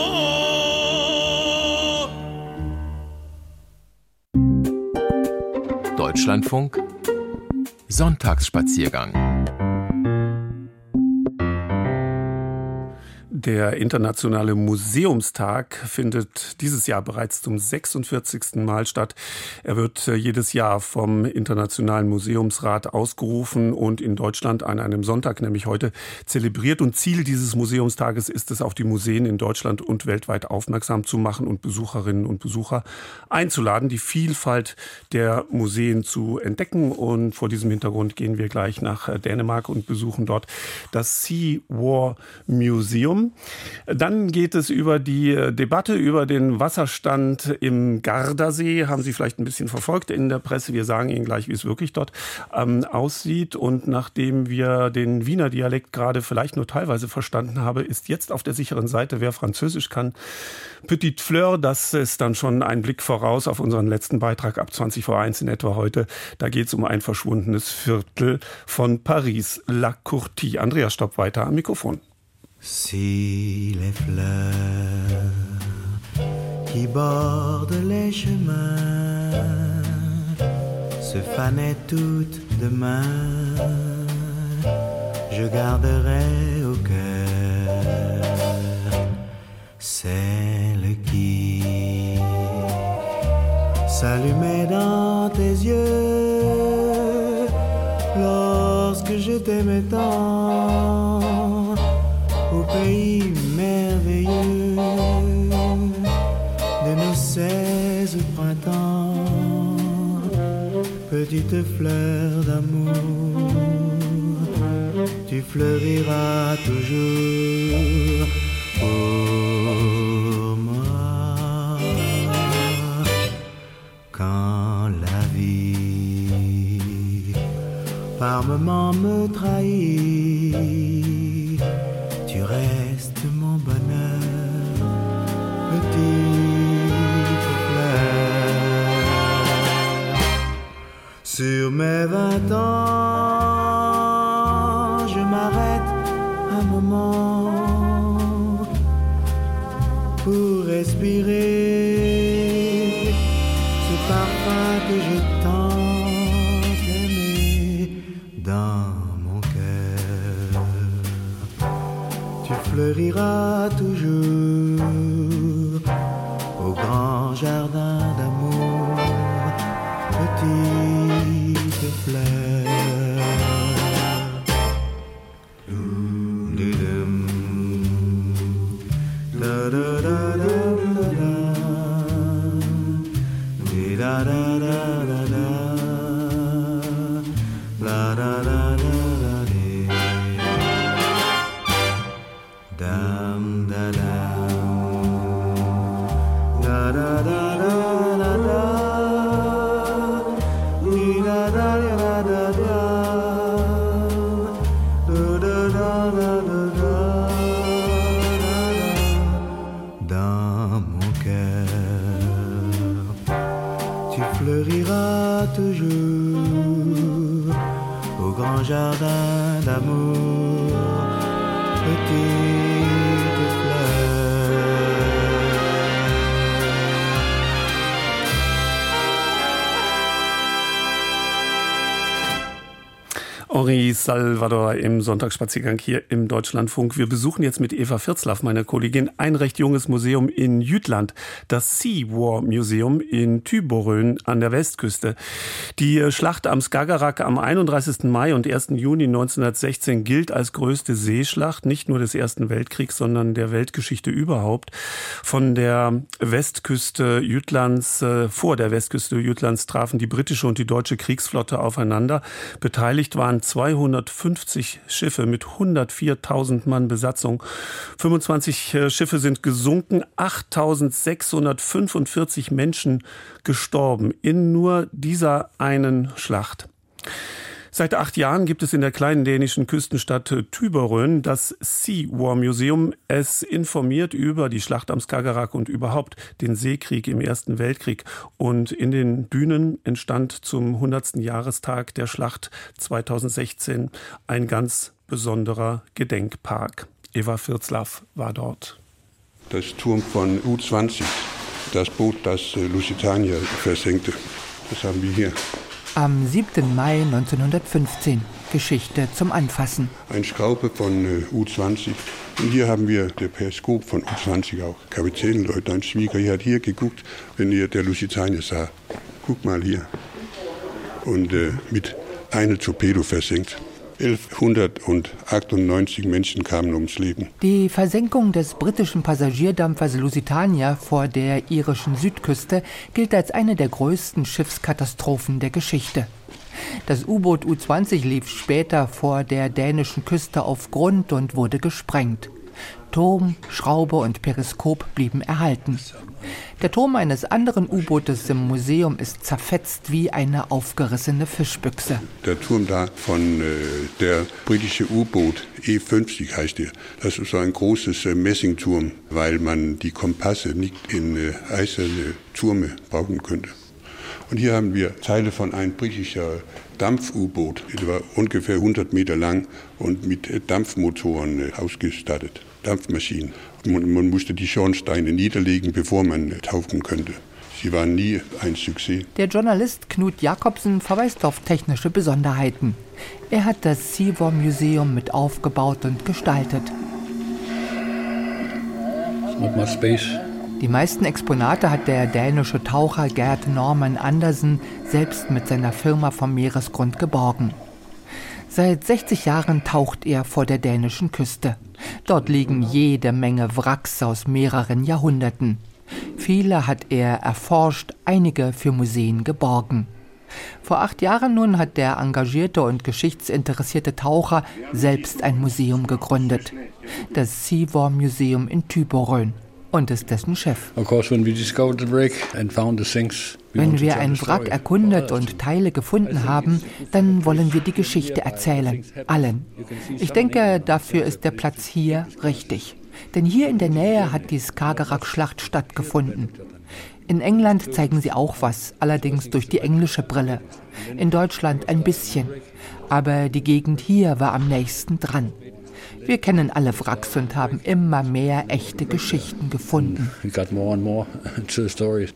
Deutschlandfunk Sonntagsspaziergang Der Internationale Museumstag findet dieses Jahr bereits zum 46. Mal statt. Er wird äh, jedes Jahr vom Internationalen Museumsrat ausgerufen und in Deutschland an einem Sonntag, nämlich heute, zelebriert. Und Ziel dieses Museumstages ist es, auf die Museen in Deutschland und weltweit aufmerksam zu machen und Besucherinnen und Besucher einzuladen, die Vielfalt der Museen zu entdecken. Und vor diesem Hintergrund gehen wir gleich nach äh, Dänemark und besuchen dort das Sea War Museum. Dann geht es über die äh, Debatte über den Wasserstand im Gardasee. Haben Sie vielleicht ein bisschen verfolgt in der Presse. Wir sagen Ihnen gleich, wie es wirklich dort ähm, aussieht. Und nachdem wir den Wiener Dialekt gerade vielleicht nur teilweise verstanden haben, ist jetzt auf der sicheren Seite, wer Französisch kann. Petite Fleur, das ist dann schon ein Blick voraus auf unseren letzten Beitrag ab 20 vor 1 in etwa heute. Da geht es um ein verschwundenes Viertel von Paris, La Courtie. Andreas Stopp weiter am Mikrofon. Si les fleurs qui bordent les chemins se fanaient toutes demain, je garderai au cœur celle qui s'allumait dans tes yeux lorsque je t'aimais tant petite fleur d'amour, tu fleuriras toujours pour moi. Quand la vie par moments me trahit m'attend Salvador im Sonntagsspaziergang hier im Deutschlandfunk. Wir besuchen jetzt mit Eva Virzlaff, meiner Kollegin, ein recht junges Museum in Jütland, das Sea War Museum in Thyborön an der Westküste. Die Schlacht am Skagerrak am 31. Mai und 1. Juni 1916 gilt als größte Seeschlacht, nicht nur des Ersten Weltkriegs, sondern der Weltgeschichte überhaupt. Von der Westküste Jütlands, äh, vor der Westküste Jütlands trafen die britische und die deutsche Kriegsflotte aufeinander. Beteiligt waren 250 Schiffe mit 104.000 Mann Besatzung. 25 äh, Schiffe sind gesunken, 8.645 Menschen gestorben in nur dieser einen Schlacht. Seit acht Jahren gibt es in der kleinen dänischen Küstenstadt Tüberön das Sea War Museum. Es informiert über die Schlacht am Skagerrak und überhaupt den Seekrieg im Ersten Weltkrieg. Und in den Dünen entstand zum 100. Jahrestag der Schlacht 2016 ein ganz besonderer Gedenkpark. Eva Virzlaff war dort. Das Turm von U-20, das Boot, das Lusitania versenkte, das haben wir hier. Am 7. Mai 1915. Geschichte zum Anfassen. Ein Schraube von äh, U20. Und hier haben wir der Periskop von U20 auch. Kapitänleutnant Schwieger hier hat hier geguckt, wenn ihr der Lusitania sah. Guck mal hier. Und äh, mit einem Torpedo versenkt. 1198 Menschen kamen ums Leben. Die Versenkung des britischen Passagierdampfers Lusitania vor der irischen Südküste gilt als eine der größten Schiffskatastrophen der Geschichte. Das U-Boot U-20 lief später vor der dänischen Küste auf Grund und wurde gesprengt. Turm, Schraube und Periskop blieben erhalten. Der Turm eines anderen U-Bootes im Museum ist zerfetzt wie eine aufgerissene Fischbüchse. Der Turm da von äh, der britische U-Boot E50 heißt der. Das ist so ein großes äh, Messingturm, weil man die Kompasse nicht in äh, eiserne Turme brauchen könnte. Und hier haben wir Teile von einem britischer Dampf-U-Boot, etwa ungefähr 100 Meter lang und mit äh, Dampfmotoren äh, ausgestattet. Dampfmaschinen. Man, man musste die Schornsteine niederlegen, bevor man tauchen könnte. Sie waren nie ein Succès. Der Journalist Knut Jakobsen verweist auf technische Besonderheiten. Er hat das Seawar Museum mit aufgebaut und gestaltet. Die meisten Exponate hat der dänische Taucher Gerd Norman Andersen selbst mit seiner Firma vom Meeresgrund geborgen. Seit 60 Jahren taucht er vor der dänischen Küste. Dort liegen jede Menge Wracks aus mehreren Jahrhunderten. Viele hat er erforscht, einige für Museen geborgen. Vor acht Jahren nun hat der engagierte und geschichtsinteressierte Taucher selbst ein Museum gegründet. Das Seawar Museum in Thyborön und ist dessen Chef. Wenn wir ein Wrack erkundet und Teile gefunden haben, dann wollen wir die Geschichte erzählen, allen. Ich denke, dafür ist der Platz hier richtig. Denn hier in der Nähe hat die Skagerrak-Schlacht stattgefunden. In England zeigen sie auch was, allerdings durch die englische Brille. In Deutschland ein bisschen. Aber die Gegend hier war am nächsten dran. Wir kennen alle Wracks und haben immer mehr echte Geschichten gefunden.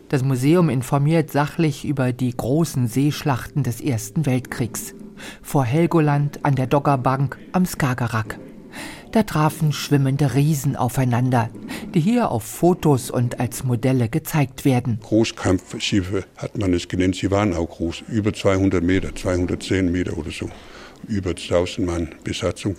Das Museum informiert sachlich über die großen Seeschlachten des Ersten Weltkriegs. Vor Helgoland, an der Doggerbank, am Skagerrak. Da trafen schwimmende Riesen aufeinander, die hier auf Fotos und als Modelle gezeigt werden. Großkampfschiffe hat man es genannt. Sie waren auch groß, über 200 Meter, 210 Meter oder so. Über 1000 Mann Besatzung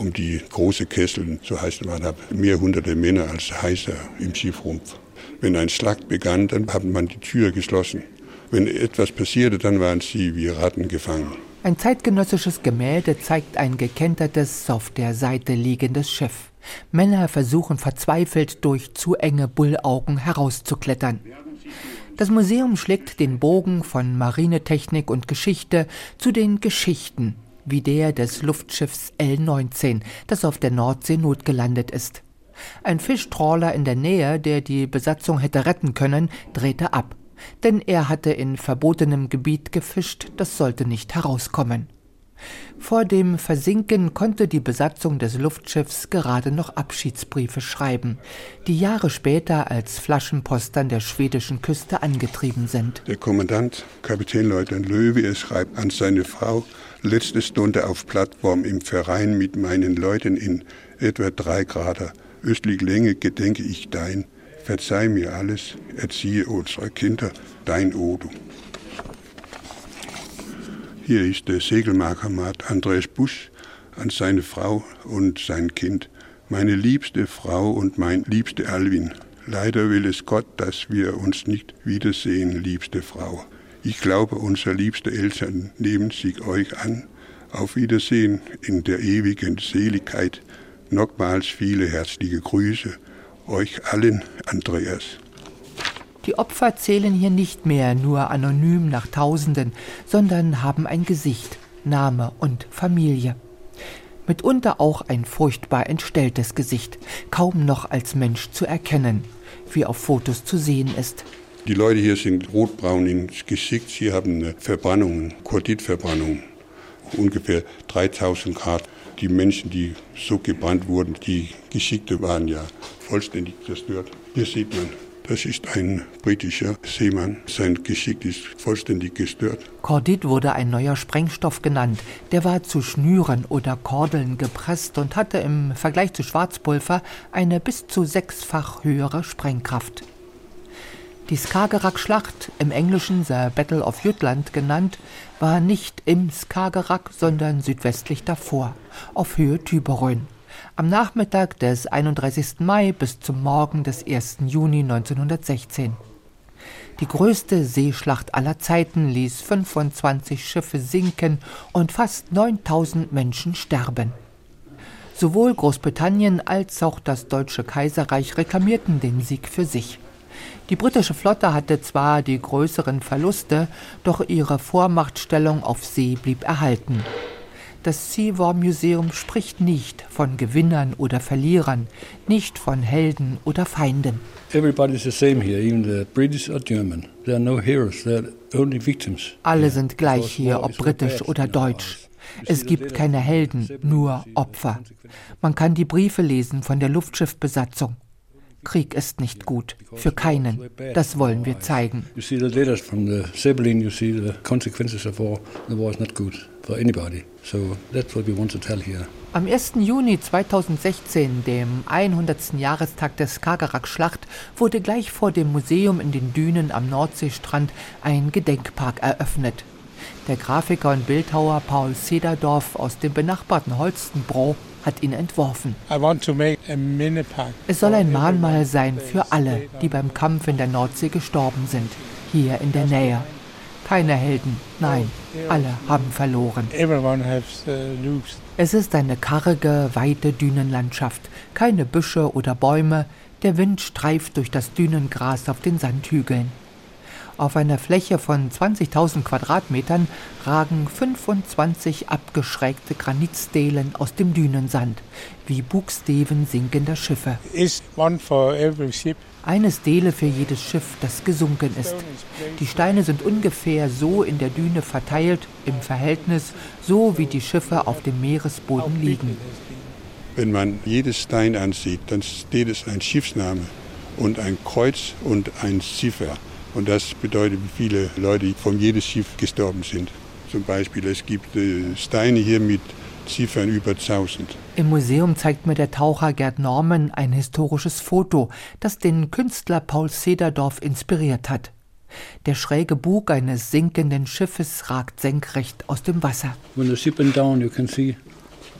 um die große Kessel zu heißen. Man hat mehr hunderte Männer als Heißer im Schiffrumpf. Wenn ein Schlag begann, dann hat man die Tür geschlossen. Wenn etwas passierte, dann waren sie wie Ratten gefangen. Ein zeitgenössisches Gemälde zeigt ein gekentertes, auf der Seite liegendes Schiff. Männer versuchen verzweifelt durch zu enge Bullaugen herauszuklettern. Das Museum schlägt den Bogen von Marinetechnik und Geschichte zu den Geschichten, wie der des Luftschiffs L-19, das auf der Nordsee notgelandet ist. Ein Fischtrawler in der Nähe, der die Besatzung hätte retten können, drehte ab, denn er hatte in verbotenem Gebiet gefischt, das sollte nicht herauskommen. Vor dem Versinken konnte die Besatzung des Luftschiffs gerade noch Abschiedsbriefe schreiben, die Jahre später als Flaschenpost an der schwedischen Küste angetrieben sind. Der Kommandant, Kapitänleutnant Löwe, schreibt an seine Frau, letzte Stunde auf Plattform im Verein mit meinen Leuten in etwa drei Grad östlich Länge gedenke ich dein. Verzeih mir alles, erziehe unsere Kinder, dein Odo. Hier ist der Segelmachermat Andreas Busch an seine Frau und sein Kind. Meine liebste Frau und mein liebste Alwin. Leider will es Gott, dass wir uns nicht wiedersehen, liebste Frau. Ich glaube, unsere liebste Eltern nehmen sich euch an. Auf Wiedersehen in der ewigen Seligkeit. Nochmals viele herzliche Grüße. Euch allen, Andreas. Die Opfer zählen hier nicht mehr nur anonym nach Tausenden, sondern haben ein Gesicht, Name und Familie. Mitunter auch ein furchtbar entstelltes Gesicht, kaum noch als Mensch zu erkennen, wie auf Fotos zu sehen ist. Die Leute hier sind rotbraun ins Gesicht. Sie haben Verbrannungen, Korditverbrannungen, ungefähr 3000 Grad. Die Menschen, die so gebrannt wurden, die Gesichter waren ja vollständig zerstört. Hier sieht man, das ist ein britischer Seemann. Sein Geschick ist vollständig gestört. Kordit wurde ein neuer Sprengstoff genannt. Der war zu Schnüren oder Kordeln gepresst und hatte im Vergleich zu Schwarzpulver eine bis zu sechsfach höhere Sprengkraft. Die Skagerrak-Schlacht, im Englischen The Battle of Jutland genannt, war nicht im Skagerrak, sondern südwestlich davor, auf Höhe Tüberön. Am Nachmittag des 31. Mai bis zum Morgen des 1. Juni 1916. Die größte Seeschlacht aller Zeiten ließ 25 Schiffe sinken und fast 9000 Menschen sterben. Sowohl Großbritannien als auch das Deutsche Kaiserreich reklamierten den Sieg für sich. Die britische Flotte hatte zwar die größeren Verluste, doch ihre Vormachtstellung auf See blieb erhalten. Das Sea War Museum spricht nicht von Gewinnern oder Verlierern, nicht von Helden oder Feinden. Alle sind gleich hier, ob britisch oder deutsch. Es gibt keine Helden, nur Opfer. Man kann die Briefe lesen von der Luftschiffbesatzung. Krieg ist nicht gut. Für keinen. Das wollen wir zeigen. Am 1. Juni 2016, dem 100. Jahrestag der Skagerrak-Schlacht, wurde gleich vor dem Museum in den Dünen am Nordseestrand ein Gedenkpark eröffnet. Der Grafiker und Bildhauer Paul Sederdorf aus dem benachbarten Holstenbro hat ihn entworfen. Es soll ein Mahnmal sein für alle, die beim Kampf in der Nordsee gestorben sind, hier in der Nähe. Keine Helden, nein, alle haben verloren. Uh, es ist eine karge, weite Dünenlandschaft, keine Büsche oder Bäume, der Wind streift durch das Dünengras auf den Sandhügeln. Auf einer Fläche von 20.000 Quadratmetern ragen 25 abgeschrägte Granitstelen aus dem Dünensand, wie Bugsteven sinkender Schiffe. Eine Stele für jedes Schiff, das gesunken ist. Die Steine sind ungefähr so in der Düne verteilt, im Verhältnis so wie die Schiffe auf dem Meeresboden liegen. Wenn man jedes Stein ansieht, dann steht es ein Schiffsname und ein Kreuz und ein Ziffer. Und das bedeutet, wie viele Leute von jedem Schiff gestorben sind. Zum Beispiel, es gibt äh, Steine hier mit Ziffern über 1000. Im Museum zeigt mir der Taucher Gerd Norman ein historisches Foto, das den Künstler Paul Sederdorf inspiriert hat. Der schräge Bug eines sinkenden Schiffes ragt senkrecht aus dem Wasser. When the ship went down, you can see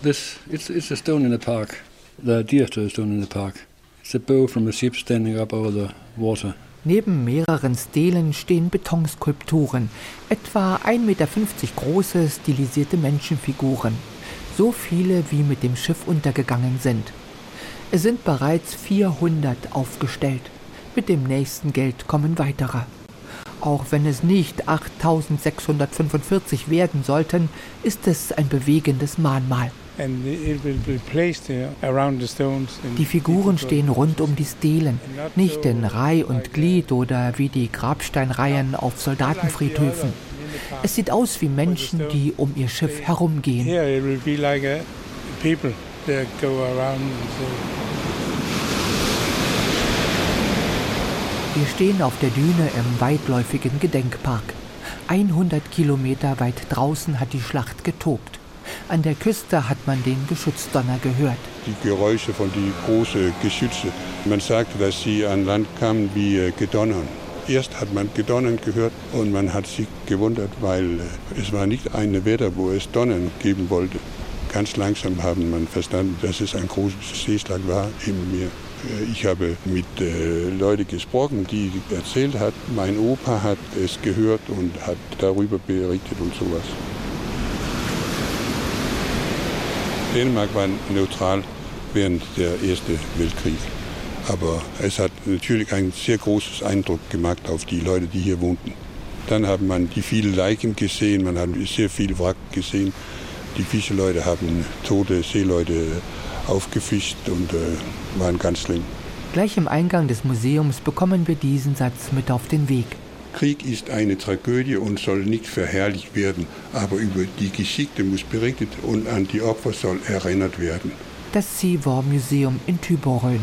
this. It's, it's a stone in the park. The deer stone in the park. It's a bow from a ship standing up over the water. Neben mehreren Stelen stehen Betonskulpturen, etwa 1,50 Meter große stilisierte Menschenfiguren, so viele wie mit dem Schiff untergegangen sind. Es sind bereits 400 aufgestellt. Mit dem nächsten Geld kommen weitere. Auch wenn es nicht 8645 werden sollten, ist es ein bewegendes Mahnmal. Die Figuren stehen rund um die Stelen, nicht in Reih und Glied oder wie die Grabsteinreihen auf Soldatenfriedhöfen. Es sieht aus wie Menschen, die um ihr Schiff herumgehen. Wir stehen auf der Düne im weitläufigen Gedenkpark. 100 Kilometer weit draußen hat die Schlacht getobt. An der Küste hat man den Geschützdonner gehört. Die Geräusche von den großen Geschütze. Man sagte, dass sie an Land kamen wie äh, Gedonnern. Erst hat man Gedonnern gehört und man hat sich gewundert, weil äh, es war nicht ein Wetter, wo es Donnern geben wollte. Ganz langsam haben man verstanden, dass es ein großes Seeschlag war im Meer. Äh, ich habe mit äh, Leuten gesprochen, die erzählt hat, mein Opa hat es gehört und hat darüber berichtet und sowas. Dänemark war neutral während der Ersten Weltkrieg. Aber es hat natürlich einen sehr großen Eindruck gemacht auf die Leute, die hier wohnten. Dann hat man die vielen Leichen gesehen, man hat sehr viel Wrack gesehen. Die Fischeleute haben tote Seeleute aufgefischt und äh, waren ganz schlimm. Gleich im Eingang des Museums bekommen wir diesen Satz mit auf den Weg. Krieg ist eine Tragödie und soll nicht verherrlicht werden, aber über die Geschichte muss berichtet und an die Opfer soll erinnert werden. Das Sea War Museum in Tübingen.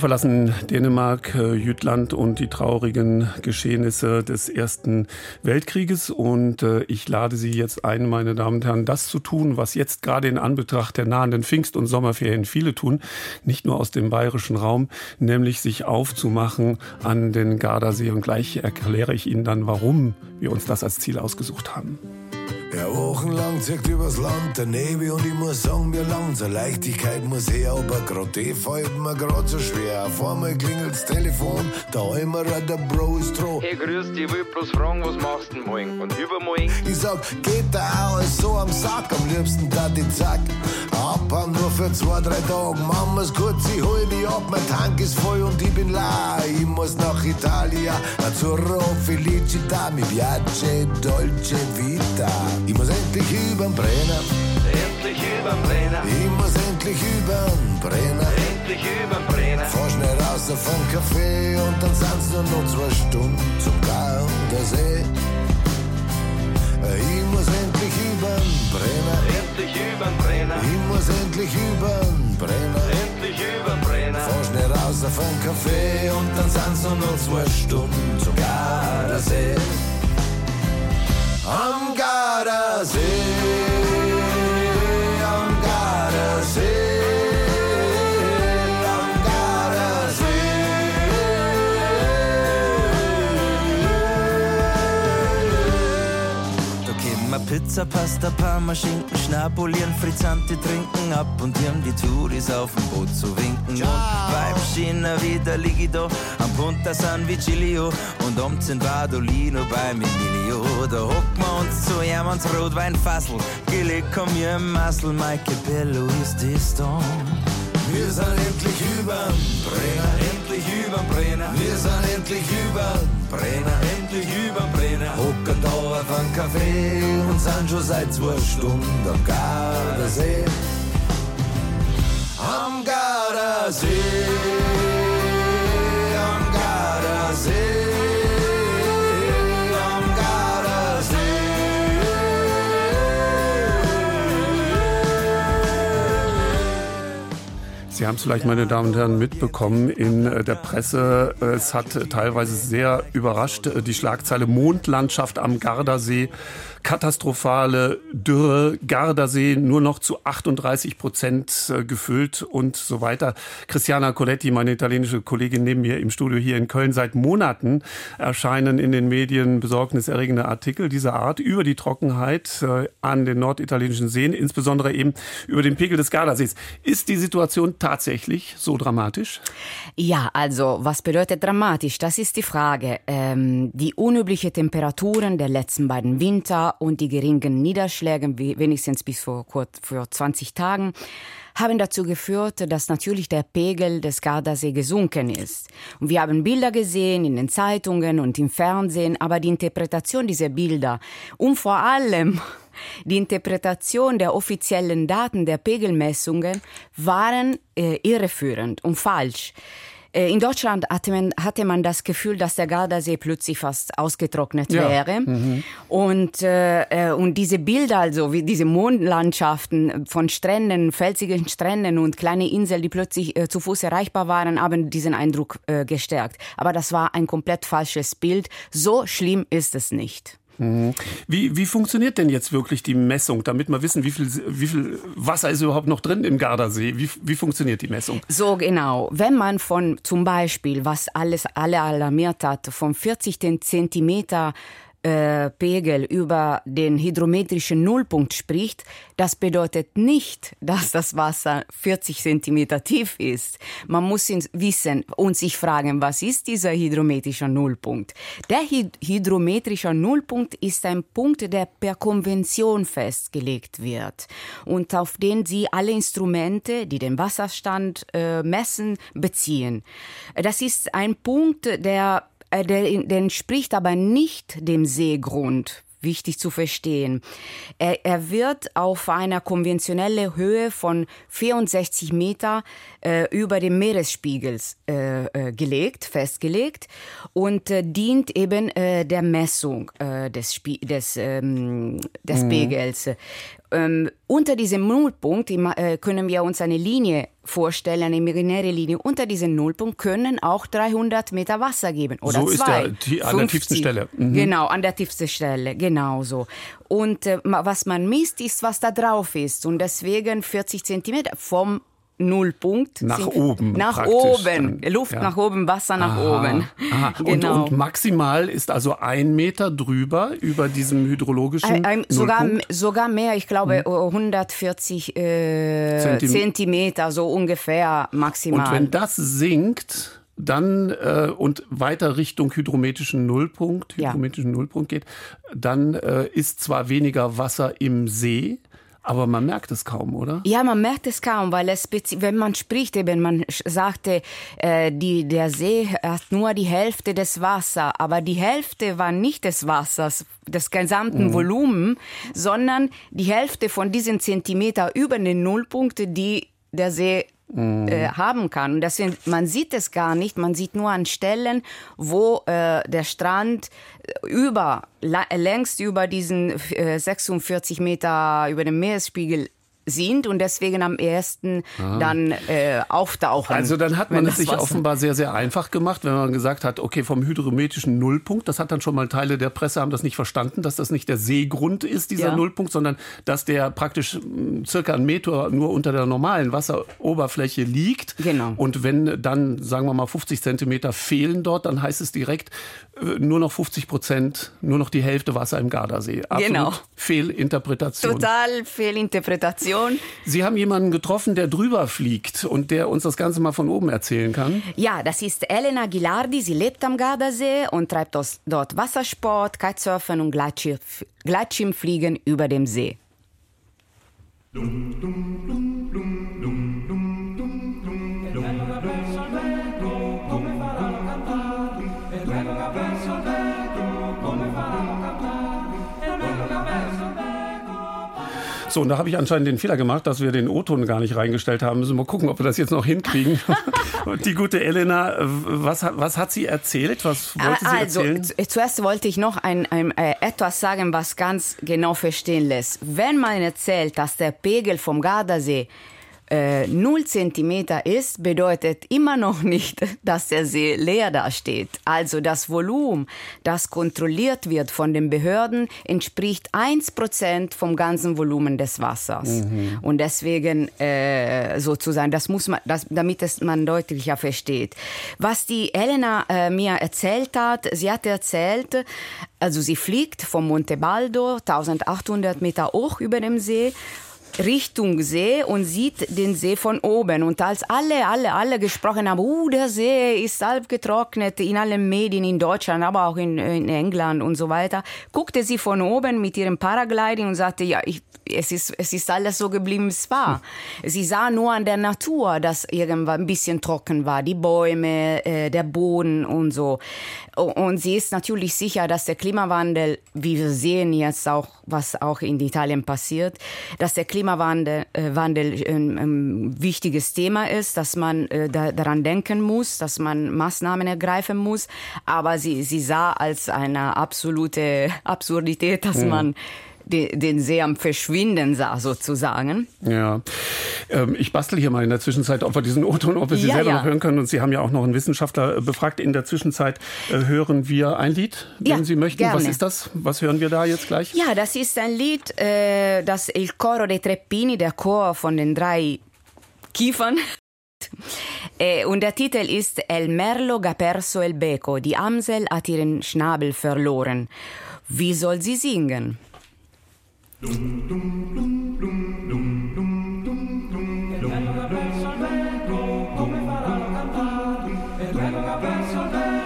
Verlassen Dänemark, äh, Jütland und die traurigen Geschehnisse des Ersten Weltkrieges. Und äh, ich lade Sie jetzt ein, meine Damen und Herren, das zu tun, was jetzt gerade in Anbetracht der nahenden Pfingst- und Sommerferien viele tun, nicht nur aus dem bayerischen Raum, nämlich sich aufzumachen an den Gardasee. Und gleich erkläre ich Ihnen dann, warum wir uns das als Ziel ausgesucht haben. Ja, wochenlang zirkt übers Land der Nebel und ich muss sagen, mir lang zur Leichtigkeit muss her, aber grad die fällt mir grad so schwer. Auf einmal klingelt's Telefon, da immer der Bro ist dran. Hey, grüß dich, will bloß fragen, was machst du denn morgen? Und übermorgen? Ich sag, geht da auch so am Sack, am liebsten da die Zack. Abhauen nur für zwei, drei Tage, Mamas kurz, ich hol die ab, mein Tank ist voll und ich bin la. Ich muss nach Italia, Azzurro, Felicita, mi piace, dolce vita. Ich muss endlich übern Brenner. Endlich übern Brenner. Ich muss endlich übern Brenner. Endlich übern Brenner. Fahr schnell raus vom Café und dann sind's nur noch zwei Stunden zum Gardasee. Ich muss endlich übern Brenner. Endlich übern Brenner. Ich muss endlich übern Brenner. Endlich übern Brenner. Fahr schnell raus vom Café und dann sind's nur noch zwei Stunden zum Gardasee am Gardasee. Pizza, Pasta, Parma, Schinken, schnabulieren, frizzante trinken, ab und ihrem die Touris auf dem Boot zu winken. Und beim China wieder lieg ich da am Punta San Vigilio und um 10 Badolino bei Emilio. Da hocken wir uns zu ihm ans Rotweinfassel, gelegt komm mir im Massel, Maike Bello ist das da. Wir sind endlich überm Brenner, endlich überm Brenner. Wir sind endlich überm Brenner, endlich überm Brenner. Hocken da auf einen Kaffee und sind schon seit zwei Stunden am Gardasee. Am Gardasee, am Gardasee. Sie haben es vielleicht, meine Damen und Herren, mitbekommen in äh, der Presse. Es hat teilweise sehr überrascht äh, die Schlagzeile Mondlandschaft am Gardasee katastrophale Dürre, Gardasee nur noch zu 38 Prozent äh, gefüllt und so weiter. Christiana Coletti, meine italienische Kollegin neben mir im Studio hier in Köln, seit Monaten erscheinen in den Medien besorgniserregende Artikel dieser Art über die Trockenheit äh, an den norditalienischen Seen, insbesondere eben über den Pegel des Gardasees. Ist die Situation tatsächlich so dramatisch? Ja, also was bedeutet dramatisch? Das ist die Frage. Ähm, die unübliche Temperaturen der letzten beiden Winter und die geringen Niederschläge, wenigstens bis vor, vor 20 Tagen, haben dazu geführt, dass natürlich der Pegel des Gardasee gesunken ist. Und wir haben Bilder gesehen in den Zeitungen und im Fernsehen, aber die Interpretation dieser Bilder und vor allem die Interpretation der offiziellen Daten der Pegelmessungen waren äh, irreführend und falsch. Äh, in Deutschland hatte man, hatte man das Gefühl, dass der Gardasee plötzlich fast ausgetrocknet ja. wäre. Mhm. Und, äh, äh, und diese Bilder, also wie diese Mondlandschaften von Stränden, felsigen Stränden und kleine Inseln, die plötzlich äh, zu Fuß erreichbar waren, haben diesen Eindruck äh, gestärkt. Aber das war ein komplett falsches Bild. So schlimm ist es nicht. Wie, wie funktioniert denn jetzt wirklich die Messung, damit wir wissen, wie viel, wie viel Wasser ist überhaupt noch drin im Gardasee? Wie, wie funktioniert die Messung? So genau. Wenn man von zum Beispiel, was alles alle alarmiert hat, von 40 Zentimeter äh, Pegel über den hydrometrischen Nullpunkt spricht, das bedeutet nicht, dass das Wasser 40 Zentimeter tief ist. Man muss wissen und sich fragen, was ist dieser hydrometrische Nullpunkt? Der hydrometrische Nullpunkt ist ein Punkt, der per Konvention festgelegt wird und auf den Sie alle Instrumente, die den Wasserstand äh, messen, beziehen. Das ist ein Punkt, der der, der entspricht aber nicht dem Seegrund wichtig zu verstehen. Er, er wird auf einer konventionellen Höhe von 64 Meter äh, über dem Meeresspiegel äh, äh, gelegt, festgelegt und äh, dient eben äh, der Messung äh, des, Spie des, ähm, des mhm. Pegels. Ähm, unter diesem Nullpunkt äh, können wir uns eine Linie vorstellen, eine imaginäre Linie. Unter diesem Nullpunkt können auch 300 Meter Wasser geben oder so zwei. ist der, die, an der tiefsten Stelle. Mhm. Genau, an der tiefsten Stelle, genau so. Und äh, was man misst, ist, was da drauf ist. Und deswegen 40 Zentimeter vom Nullpunkt. Nach oben. Nach oben. Dann, Luft ja. nach oben, Wasser nach aha, oben. Aha. Genau. Und, und, maximal ist also ein Meter drüber über diesem hydrologischen ein, ein, sogar, sogar mehr, ich glaube hm. 140 äh, Zentim Zentimeter, so ungefähr maximal. Und wenn das sinkt, dann äh, und weiter Richtung hydrometrischen Nullpunkt, hydrometrischen ja. Nullpunkt geht, dann äh, ist zwar weniger Wasser im See, aber man merkt es kaum, oder? Ja, man merkt es kaum, weil es, wenn man spricht, eben, man sagte, äh, die, der See hat nur die Hälfte des Wassers, aber die Hälfte war nicht des Wassers, des gesamten mhm. Volumen, sondern die Hälfte von diesen Zentimeter über den Nullpunkt, die der See mhm. äh, haben kann. Und deswegen, man sieht es gar nicht, man sieht nur an Stellen, wo äh, der Strand über, längst über diesen äh, 46 Meter über dem Meeresspiegel sind und deswegen am ersten ah. dann äh, auftauchen. Also dann hat man es sich Wasser offenbar sehr, sehr einfach gemacht, wenn man gesagt hat, okay, vom hydrometrischen Nullpunkt, das hat dann schon mal Teile der Presse haben das nicht verstanden, dass das nicht der Seegrund ist, dieser ja. Nullpunkt, sondern dass der praktisch hm, circa einen Meter nur unter der normalen Wasseroberfläche liegt. Genau. Und wenn dann, sagen wir mal, 50 Zentimeter fehlen dort, dann heißt es direkt äh, nur noch 50 Prozent, nur noch die Hälfte Wasser im Gardasee. Absolut genau. Fehlinterpretation. Total Fehlinterpretation. Situation. Sie haben jemanden getroffen, der drüber fliegt und der uns das Ganze mal von oben erzählen kann. Ja, das ist Elena Gilardi. Sie lebt am Gardasee und treibt dort Wassersport, Kitesurfen und Gleitschirmfliegen über dem See. Dum, dum, dum, So, und da habe ich anscheinend den Fehler gemacht, dass wir den O-Ton gar nicht reingestellt haben. Müssen wir mal gucken, ob wir das jetzt noch hinkriegen. die gute Elena, was, was hat sie erzählt? Was wollte sie also, erzählen? Zuerst wollte ich noch ein, ein, äh, etwas sagen, was ganz genau verstehen lässt. Wenn man erzählt, dass der Pegel vom Gardasee äh, 0 cm ist, bedeutet immer noch nicht, dass der See leer dasteht. Also das Volumen, das kontrolliert wird von den Behörden, entspricht 1 vom ganzen Volumen des Wassers. Mhm. Und deswegen äh, sozusagen, das muss man, das, damit es man deutlicher versteht. Was die Elena äh, mir erzählt hat, sie hat erzählt, also sie fliegt vom Monte Baldo, 1800 Meter hoch über dem See Richtung See und sieht den See von oben. Und als alle, alle, alle gesprochen haben, uh, der See ist halb getrocknet in allen Medien in Deutschland, aber auch in, in England und so weiter, guckte sie von oben mit ihrem Paragliding und sagte, ja, ich, es ist, es ist alles so geblieben, wie es war. Sie sah nur an der Natur, dass irgendwann ein bisschen trocken war, die Bäume, äh, der Boden und so. Und sie ist natürlich sicher, dass der Klimawandel, wie wir sehen jetzt auch, was auch in Italien passiert, dass der Klimawandel äh, Wandel ein, ein, wichtiges Thema ist, dass man äh, da, daran denken muss, dass man Maßnahmen ergreifen muss. Aber sie, sie sah als eine absolute Absurdität, dass mhm. man den See am Verschwinden sah, sozusagen. Ja. Ähm, ich bastel hier mal in der Zwischenzeit, ob wir diesen O-Ton, ob wir Sie ja, selber ja. noch hören können. Und Sie haben ja auch noch einen Wissenschaftler äh, befragt. In der Zwischenzeit äh, hören wir ein Lied, ja, wenn Sie möchten. Gerne. Was ist das? Was hören wir da jetzt gleich? Ja, das ist ein Lied, äh, das Il Coro dei Treppini, der Chor von den drei Kiefern. Und der Titel ist El Merlo ha perso el beco, die Amsel hat ihren Schnabel verloren. Wie soll sie singen? Dum, dum, dum, dum, dum, dum, dum, dum. E bello che penso al vento, come faranno a cantare? E bello che penso al vento,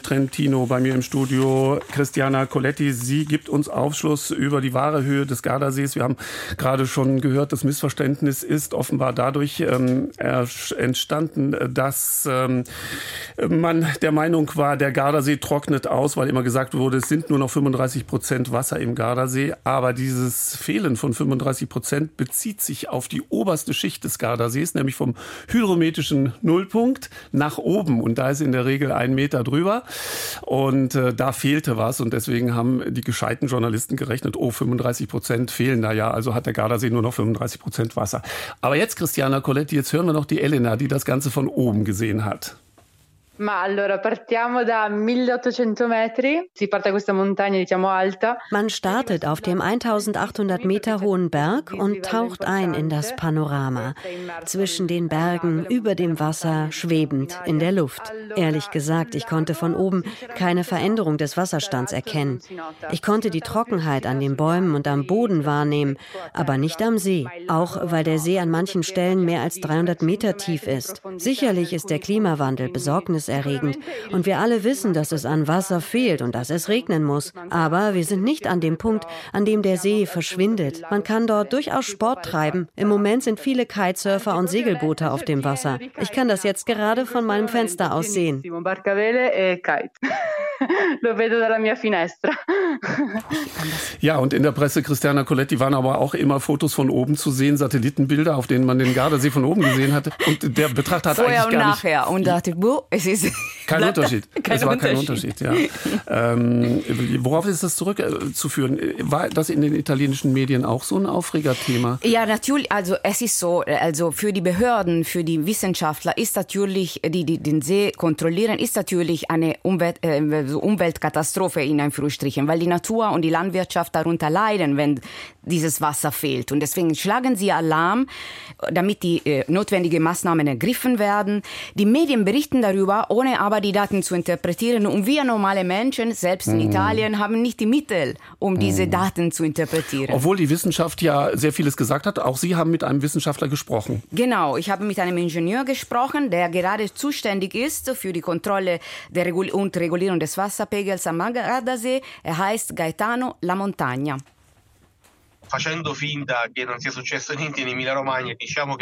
Trentino bei mir im Studio. Christiana Coletti, sie gibt uns Aufschluss über die wahre Höhe des Gardasees. Wir haben gerade schon gehört, das Missverständnis ist offenbar dadurch ähm, entstanden, dass ähm, man der Meinung war, der Gardasee trocknet aus, weil immer gesagt wurde, es sind nur noch 35 Prozent Wasser im Gardasee. Aber dieses Fehlen von 35 Prozent bezieht sich auf die oberste Schicht des Gardasees, nämlich vom hydrometrischen Nullpunkt nach oben. Und da ist in der Regel ein Meter drüber. Und äh, da fehlte was. Und deswegen haben die gescheiten Journalisten gerechnet, oh, 35 Prozent fehlen da ja. Also hat der Gardasee nur noch 35 Prozent Wasser. Aber jetzt, Christiana Coletti, jetzt hören wir noch die Elena, die das Ganze von oben gesehen hat. Ma allora partiamo da 1800 metri, si parte questa montagna diciamo alta. Man startet auf dem 1800 Meter hohen Berg und taucht ein in das Panorama. Zwischen den Bergen, über dem Wasser, schwebend in der Luft. Ehrlich gesagt, ich konnte von oben keine Veränderung des Wasserstands erkennen. Ich konnte die Trockenheit an den Bäumen und am Boden wahrnehmen, aber nicht am See. Auch weil der See an manchen Stellen mehr als 300 Meter tief ist. Sicherlich ist der Klimawandel besorgniserregend besorgniserregend. Und wir alle wissen, dass es an Wasser fehlt und dass es regnen muss. Aber wir sind nicht an dem Punkt, an dem der See verschwindet. Man kann dort durchaus Sport treiben. Im Moment sind viele Kitesurfer und Segelboote auf dem Wasser. Ich kann das jetzt gerade von meinem Fenster aus sehen. Finestra. Ja, und in der Presse, Christiana Coletti, waren aber auch immer Fotos von oben zu sehen, Satellitenbilder, auf denen man den Gardasee von oben gesehen hatte. Und der Betrachter hat Vorher eigentlich und gar nachher. nicht... Und dachte, boah, es ist... Kein Unterschied. Kein es war kein Unterschied. Ja. ähm, worauf ist das zurückzuführen? War das in den italienischen Medien auch so ein Aufregerthema? Ja, natürlich. Also es ist so, also für die Behörden, für die Wissenschaftler ist natürlich, die, die den See kontrollieren, ist natürlich eine Umwelt, äh, Umweltkatastrophe in Anführungsstrichen, weil die Natur und die Landwirtschaft darunter leiden, wenn dieses Wasser fehlt. Und deswegen schlagen sie Alarm, damit die äh, notwendigen Maßnahmen ergriffen werden. Die Medien berichten darüber, ohne aber die Daten zu interpretieren. Und wir normale Menschen, selbst in Mhm. Italien, haben nicht die Mittel, um diese Daten zu interpretieren. Obwohl die Wissenschaft ja sehr vieles gesagt hat, auch Sie haben mit einem Wissenschaftler gesprochen. Genau, ich habe mit einem Ingenieur gesprochen, der gerade zuständig ist für die Kontrolle der Regul und Regulierung des Wasserpegels am Gardasee. Er heißt Gaetano La Montagna.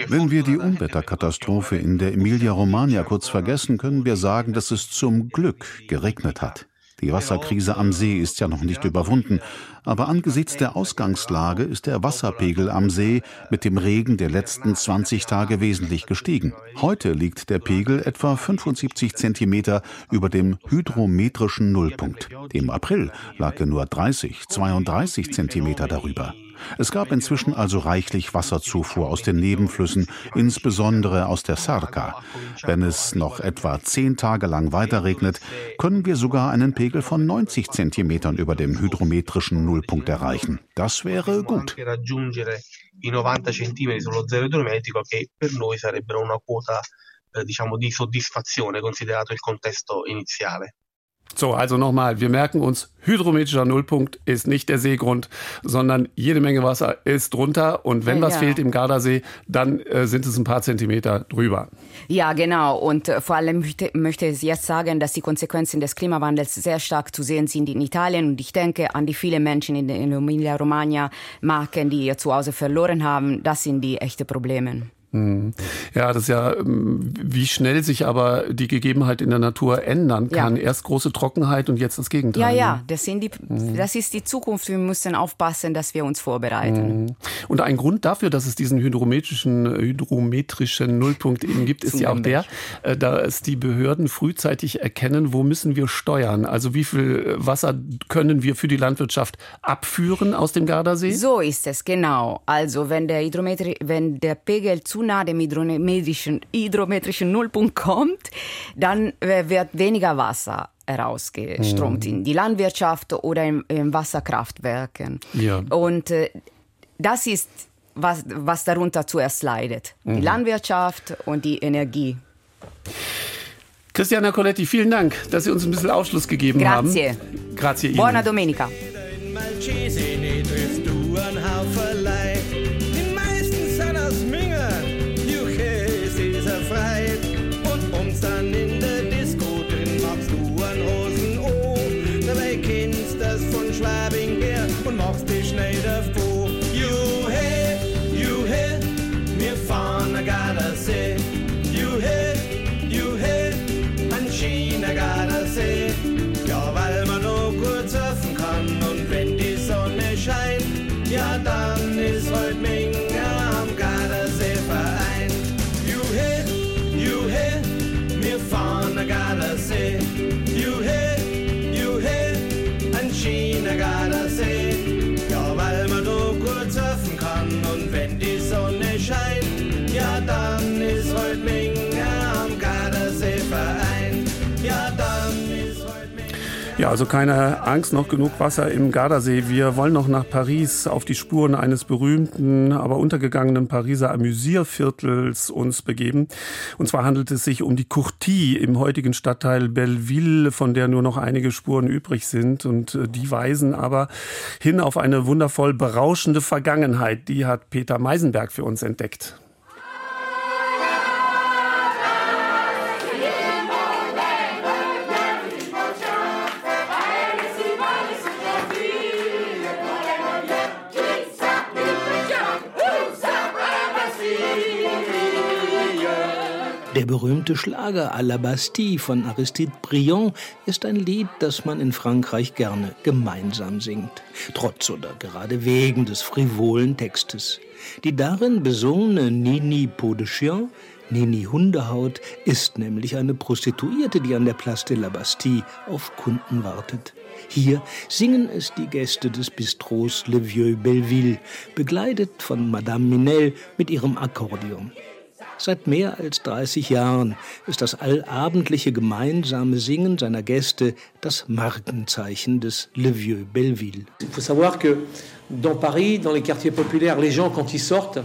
Wenn wir die Unwetterkatastrophe in der Emilia-Romagna kurz vergessen, können wir sagen, dass es zum Glück geregnet hat. Die Wasserkrise am See ist ja noch nicht überwunden, aber angesichts der Ausgangslage ist der Wasserpegel am See mit dem Regen der letzten 20 Tage wesentlich gestiegen. Heute liegt der Pegel etwa 75 Zentimeter über dem hydrometrischen Nullpunkt. Im April lag er nur 30, 32 Zentimeter darüber. Es gab inzwischen also reichlich Wasserzufuhr aus den Nebenflüssen, insbesondere aus der Sarka. Wenn es noch etwa zehn Tage lang weiterregnet, können wir sogar einen Pegel von 90 Zentimetern über dem hydrometrischen Nullpunkt erreichen. Das wäre gut. i 90 centimetri sullo zero idrometrico che per noi sarebbero una quota eh, diciamo di soddisfazione considerato il contesto iniziale. So, also nochmal, wir merken uns, hydrometrischer Nullpunkt ist nicht der Seegrund, sondern jede Menge Wasser ist drunter und wenn was Ja. fehlt im Gardasee, dann äh, sind es ein paar Zentimeter drüber. Ja, genau. Und äh, vor allem möchte, möchte ich jetzt sagen, dass die Konsequenzen des Klimawandels sehr stark zu sehen sind in Italien. Und ich denke an die vielen Menschen in, in Emilia-Romagna, Marken, die ihr Zuhause verloren haben. Das sind die echten Probleme. Hm. Ja, das ist ja, ähm, wie schnell sich aber die Gegebenheit in der Natur ändern kann. Ja. Erst große Trockenheit und jetzt das Gegenteil. Ja, ne? ja, das, sind die, das ist die Zukunft. Wir müssen aufpassen, dass wir uns vorbereiten. Mhm. Und ein Grund dafür, dass es diesen hydrometrischen, hydrometrischen Nullpunkt eben gibt, ist ja auch der, äh, dass die Behörden frühzeitig erkennen, wo müssen wir steuern. Also wie viel Wasser können wir für die Landwirtschaft abführen aus dem Gardasee? So ist es, genau. Also wenn der, Hydrometri wenn der Pegel zu nah dem hydrometrischen, hydrometrischen Nullpunkt kommt, dann äh, wird weniger Wasser herausgeströmt Mhm. in die Landwirtschaft oder in, in Wasserkraftwerken. Ja. Und äh, das ist, was, was darunter zuerst leidet. Die Mhm. Landwirtschaft und die Energie. Christiana Coletti, vielen Dank, dass Sie uns ein bisschen Aufschluss gegeben Grazie. haben. Grazie. Ihnen. Buona domenica. Tänzern in der Disco, denn machst du an Hosen an. Dabei kennst das von Schwabing her und machst dich nicht froh. Juhe, juhe, wir fahren nach Gardasee. Juhe, juhe, an China Gardasee. Ja, weil man nur kurz surfen kann und wenn die Sonne scheint, ja dann Also keine Angst, noch genug Wasser im Gardasee. Wir wollen noch nach Paris auf die Spuren eines berühmten, aber untergegangenen Pariser Amüsierviertels uns begeben. Und zwar handelt es sich um die Courtie im heutigen Stadtteil Belleville, von der nur noch einige Spuren übrig sind. Und äh, die weisen aber hin auf eine wundervoll berauschende Vergangenheit. Die hat Peter Meisenberg für uns entdeckt. Der berühmte Schlager à la Bastille von Aristide Briand ist ein Lied, das man in Frankreich gerne gemeinsam singt. Trotz oder gerade wegen des frivolen Textes. Die darin besungene Nini Peau de Chien, Nini Hundehaut, ist nämlich eine Prostituierte, die an der Place de la Bastille auf Kunden wartet. Hier singen es die Gäste des Bistros Le Vieux Belleville, begleitet von Madame Minel mit ihrem Akkordeon. Seit mehr als 30 Jahren ist das allabendliche gemeinsame Singen seiner Gäste das Markenzeichen des Le Vieux Belleville. Il faut savoir que dans Paris, dans les quartiers populaires, les gens, quand ils sortent,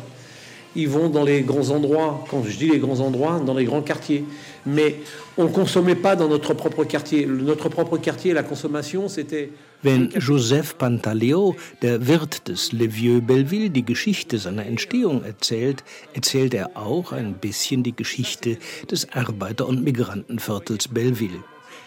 ils vont dans les grands endroits. Quand je dis les grands endroits, dans les grands quartiers. Mais on consommait pas dans notre propre quartier. Notre propre quartier, la consommation, c'était. Wenn Joseph Pantaleo, der Wirt des Le Vieux Belleville, die Geschichte seiner Entstehung erzählt, erzählt er auch ein bisschen die Geschichte des Arbeiter- und Migrantenviertels Belleville.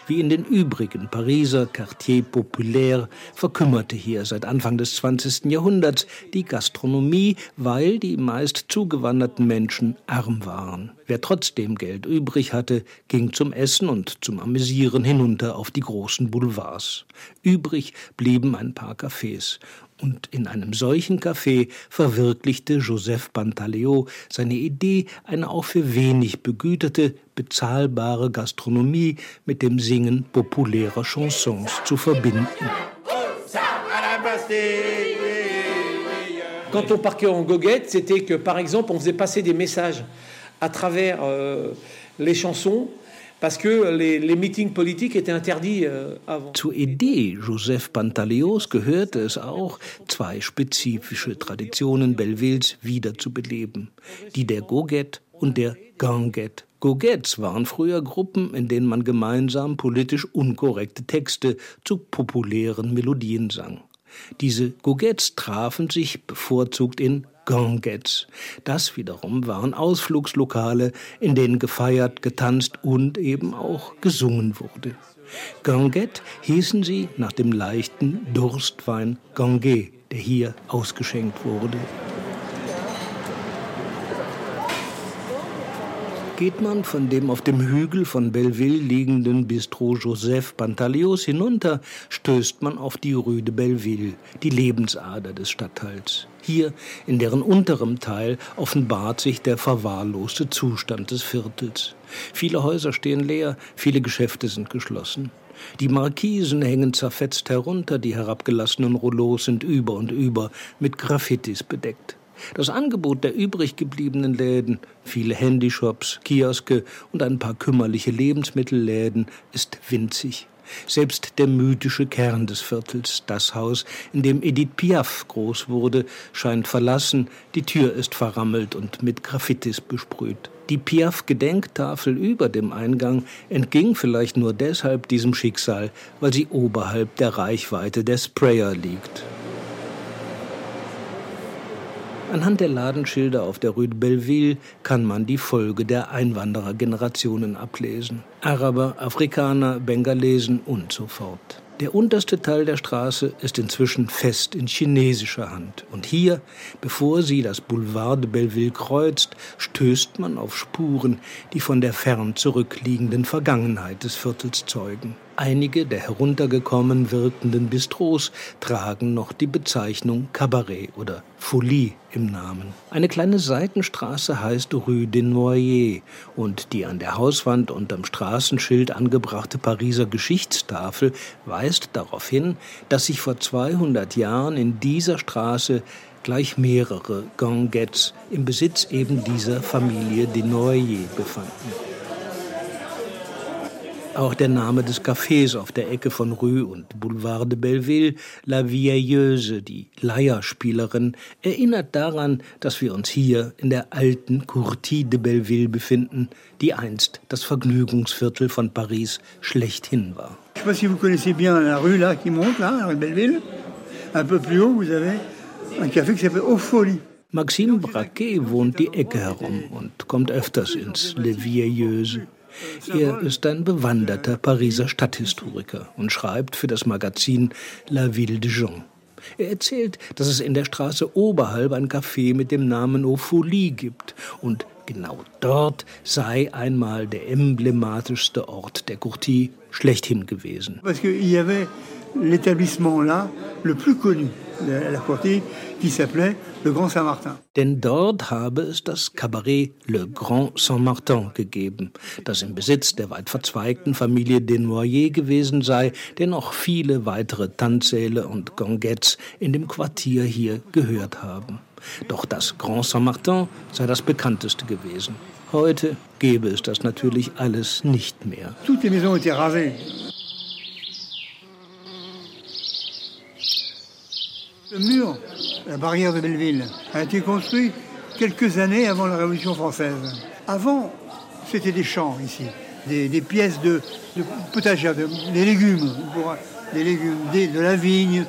Wie in den übrigen Pariser Quartier Populaire verkümmerte hier seit Anfang des 20. Jahrhunderts die Gastronomie, weil die meist zugewanderten Menschen arm waren. Wer trotzdem Geld übrig hatte, ging zum Essen und zum Amüsieren hinunter auf die großen Boulevards. Übrig blieben ein paar Cafés. Und in einem solchen Café verwirklichte Joseph Pantaleo seine Idee, eine auch für wenig begüterte, bezahlbare Gastronomie mit dem Singen populärer Chansons zu verbinden. Quand on parquait en goguette, c'était que, par exemple, on faisait passer des messages à travers euh, les chansons euh. Zur Idee Joseph Pantaleos gehörte es auch, zwei spezifische Traditionen Bellevilles wiederzubeleben. Die der Goguette und der Ganguette. Goguettes waren früher Gruppen, in denen man gemeinsam politisch unkorrekte Texte zu populären Melodien sang. Diese Goguettes trafen sich bevorzugt in Ganguettes. Das wiederum waren Ausflugslokale, in denen gefeiert, getanzt und eben auch gesungen wurde. Ganguette hießen sie nach dem leichten Durstwein Ganguet, der hier ausgeschenkt wurde. Geht man von dem auf dem Hügel von Belleville liegenden Bistro Joseph Pantaleos hinunter, stößt man auf die Rue de Belleville, die Lebensader des Stadtteils. Hier, in deren unterem Teil, offenbart sich der verwahrloste Zustand des Viertels. Viele Häuser stehen leer, viele Geschäfte sind geschlossen. Die Markisen hängen zerfetzt herunter, die herabgelassenen Rouleaus sind über und über mit Graffitis bedeckt. Das Angebot der übrig gebliebenen Läden, viele Handyshops, Kioske und ein paar kümmerliche Lebensmittelläden, ist winzig. Selbst der mythische Kern des Viertels, das Haus, in dem Edith Piaf groß wurde, scheint verlassen, die Tür ist verrammelt und mit Graffitis besprüht. Die Piaf-Gedenktafel über dem Eingang entging vielleicht nur deshalb diesem Schicksal, weil sie oberhalb der Reichweite der Sprayer liegt. Anhand der Ladenschilder auf der Rue de Belleville kann man die Folge der Einwanderergenerationen ablesen. Araber, Afrikaner, Bengalesen und so fort. Der unterste Teil der Straße ist inzwischen fest in chinesischer Hand. Und hier, bevor sie das Boulevard de Belleville kreuzt, stößt man auf Spuren, die von der fern zurückliegenden Vergangenheit des Viertels zeugen. Einige der heruntergekommen wirkenden Bistros tragen noch die Bezeichnung Cabaret oder Folie im Namen. Eine kleine Seitenstraße heißt Rue des Noyers und die an der Hauswand unterm Straßenschild angebrachte Pariser Geschichtstafel weist darauf hin, dass sich vor 200 Jahren in dieser Straße gleich mehrere Ganguettes im Besitz eben dieser Familie Desnoyers befanden. Auch der Name des Cafés auf der Ecke von Rue und Boulevard de Belleville, La Vieilleuse, die Leierspielerin, erinnert daran, dass wir uns hier in der alten Courtie de Belleville befinden, die einst das Vergnügungsviertel von Paris schlechthin war. Je sais pas si vous connaissez bien la rue là qui monte là, Belleville. Un peu plus haut, vous avez un café qui s'appelle Au Folie. Maxime Braquet wohnt die Ecke herum und kommt öfters ins Le Vieilleuse. Er ist ein bewanderter Pariser Stadthistoriker und schreibt für das Magazin La Ville de Jean. Er erzählt, dass es in der Straße oberhalb ein Café mit dem Namen Au gibt und genau dort sei einmal der emblematischste Ort der Courtie schlechthin gewesen. Parce qu'il y avait l'établissement là, le plus connu la Courtie, qui s'appelait le Grand Saint-Martin. Denn dort habe es das Cabaret Le Grand Saint-Martin gegeben, das im Besitz der weit verzweigten Familie Desnoyers gewesen sei, der noch viele weitere Tanzsäle und Ganguettes in dem Quartier hier gehört haben. Doch das Grand Saint-Martin sei das bekannteste gewesen. Heute gäbe es das natürlich alles nicht mehr. Toutes les maisons étaient rasées. Le mur, la barrière de Belleville, a été construit quelques années avant la Révolution française. Avant, c'était des champs ici, des, pièces de, de des légumes, des légumes, de la vigne.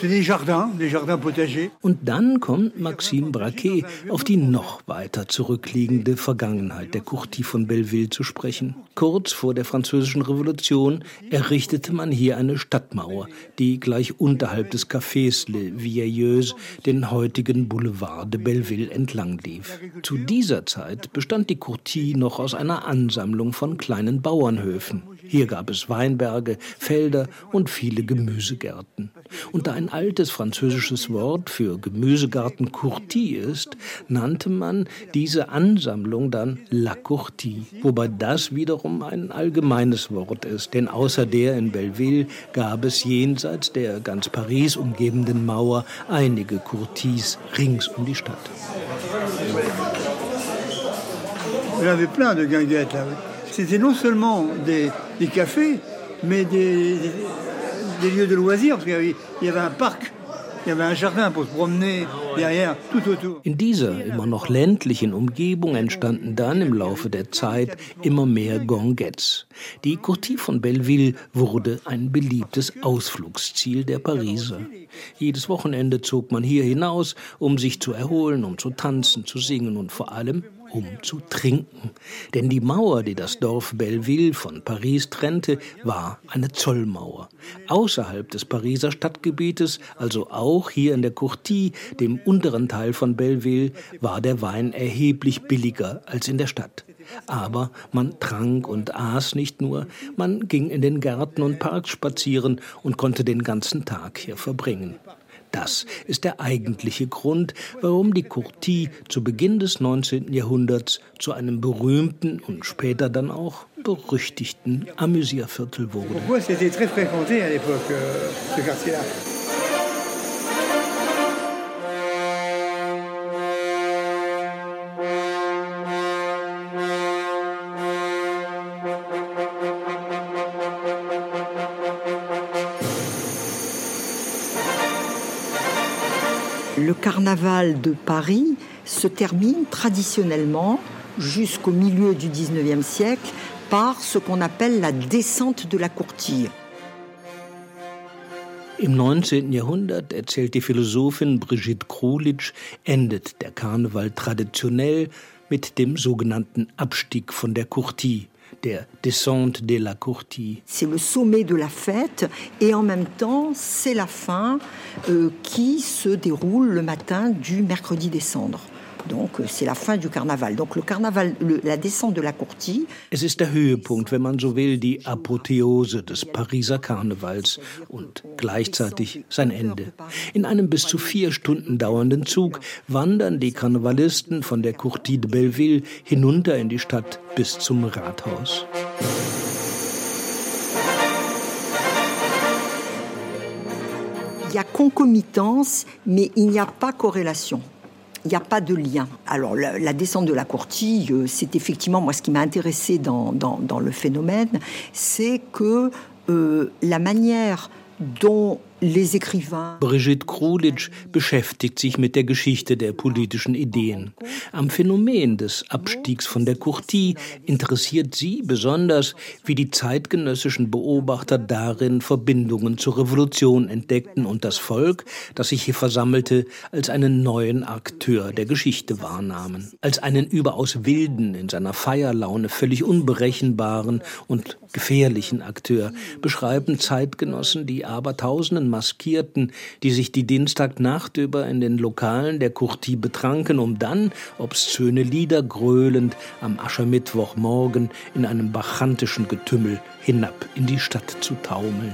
C'est des jardins, des jardins potagers. Und dann kommt Maxime Braquet auf die noch weiter zurückliegende Vergangenheit der Courtie von Belleville zu sprechen. Kurz vor der Französischen Revolution errichtete man hier eine Stadtmauer, die gleich unterhalb des Cafés Le Vieilleuse den heutigen Boulevard de Belleville entlang lief. Zu dieser Zeit bestand die Courtie noch aus einer Ansammlung von kleinen Bauernhöfen. Hier gab es Weinberge, Felder und viele Gemüsegärten. Und da ein altes französisches Wort für Gemüsegarten Courtie ist, nannte man diese Ansammlung dann La Courtie, wobei das wiederum ein allgemeines Wort ist, denn außer der in Belleville gab es jenseits der ganz Paris umgebenden Mauer einige Courties rings um die Stadt. Il y avait plein de guinguettes là. C'était non seulement des cafés, mais des, des- lieux de loisirs, parce qu'il y avait, un parc. In dieser immer noch ländlichen Umgebung entstanden dann im Laufe der Zeit immer mehr Ganguettes. Die Courtie von Belleville wurde ein beliebtes Ausflugsziel der Pariser. Jedes Wochenende zog man hier hinaus, um sich zu erholen, um zu tanzen, zu singen und vor allem um zu trinken. Denn die Mauer, die das Dorf Belleville von Paris trennte, war eine Zollmauer. Außerhalb des Pariser Stadtgebietes, also auch hier in der Courtie, dem unteren Teil von Belleville, war der Wein erheblich billiger als in der Stadt. Aber man trank und aß nicht nur, man ging in den Gärten und Parks spazieren und konnte den ganzen Tag hier verbringen. Das ist der eigentliche Grund, warum die Courtie zu Beginn des 19. Jahrhunderts zu einem berühmten und später dann auch berüchtigten Amüsierviertel wurde. Le carnaval de Paris se termine traditionnellement jusqu'au milieu du 19e siècle par ce qu'on appelle la descente de la courtille. Im 19. Jahrhundert, erzählt die Philosophin Brigitte Krulitsch, endet der Karneval traditionell mit dem sogenannten Abstieg von der Courtie, C'est le sommet de la fête et en même temps c'est la fin euh, qui se déroule le matin du mercredi des cendres. Donc c'est la fin du carnaval. Donc le carnaval, le, la descente de la courtille. Es ist der Höhepunkt, wenn man so will, die Apotheose des Pariser Karnevals und gleichzeitig sein Ende. In einem bis zu vier Stunden dauernden Zug wandern die Karnevalisten von der Courtille de Belleville hinunter in die Stadt bis zum Rathaus. Il y a concomitance, mais il n'y a pas corrélation. Il n'y a pas de lien. Alors, la, descente de la courtille, euh, c'est effectivement, moi, ce qui m'a intéressé dans, le phénomène, c'est que euh, la manière dont. Brigitte Krulitsch beschäftigt sich mit der Geschichte der politischen Ideen. Am Phänomen des Abstiegs von der Courtie interessiert sie besonders, wie die zeitgenössischen Beobachter darin Verbindungen zur Revolution entdeckten und das Volk, das sich hier versammelte, als einen neuen Akteur der Geschichte wahrnahmen. Als einen überaus wilden, in seiner Feierlaune völlig unberechenbaren und gefährlichen Akteur beschreiben Zeitgenossen die Abertausenden Maskierten, die sich die Dienstagnacht über in den Lokalen der Courtie betranken, um dann, obszöne Lieder gröhlend, am Aschermittwochmorgen in einem bachantischen Getümmel hinab in die Stadt zu taumeln.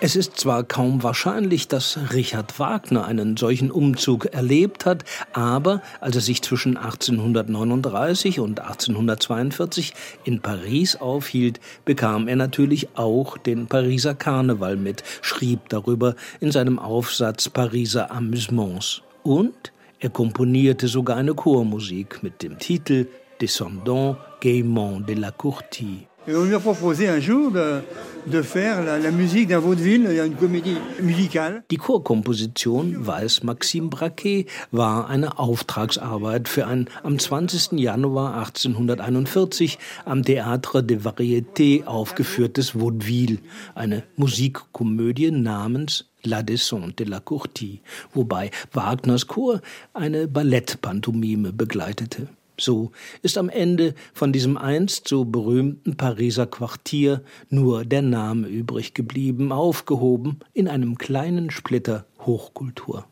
Es ist zwar kaum wahrscheinlich, dass Richard Wagner einen solchen Umzug erlebt hat, aber als er sich zwischen 1839 und 1842 in Paris aufhielt, bekam er natürlich auch den Pariser Karneval mit, schrieb darüber in seinem Aufsatz Pariser Amusements. Und er komponierte sogar eine Chormusik mit dem Titel Descendant Gaiement de la Courtie. Et on lui a proposé un jour de, de faire la, la musique d'un vaudeville, une comédie musicale. Die Chorkomposition, weiß Maxime Braquet, war eine Auftragsarbeit für ein am 20. Januar 1841 am Théâtre de Variété aufgeführtes Vaudeville, eine Musikkomödie namens La Descente de la Courtie, wobei Wagners Chor eine Ballettpantomime begleitete. So ist am Ende von diesem einst so berühmten Pariser Quartier nur der Name übrig geblieben, aufgehoben in einem kleinen Splitter Hochkultur.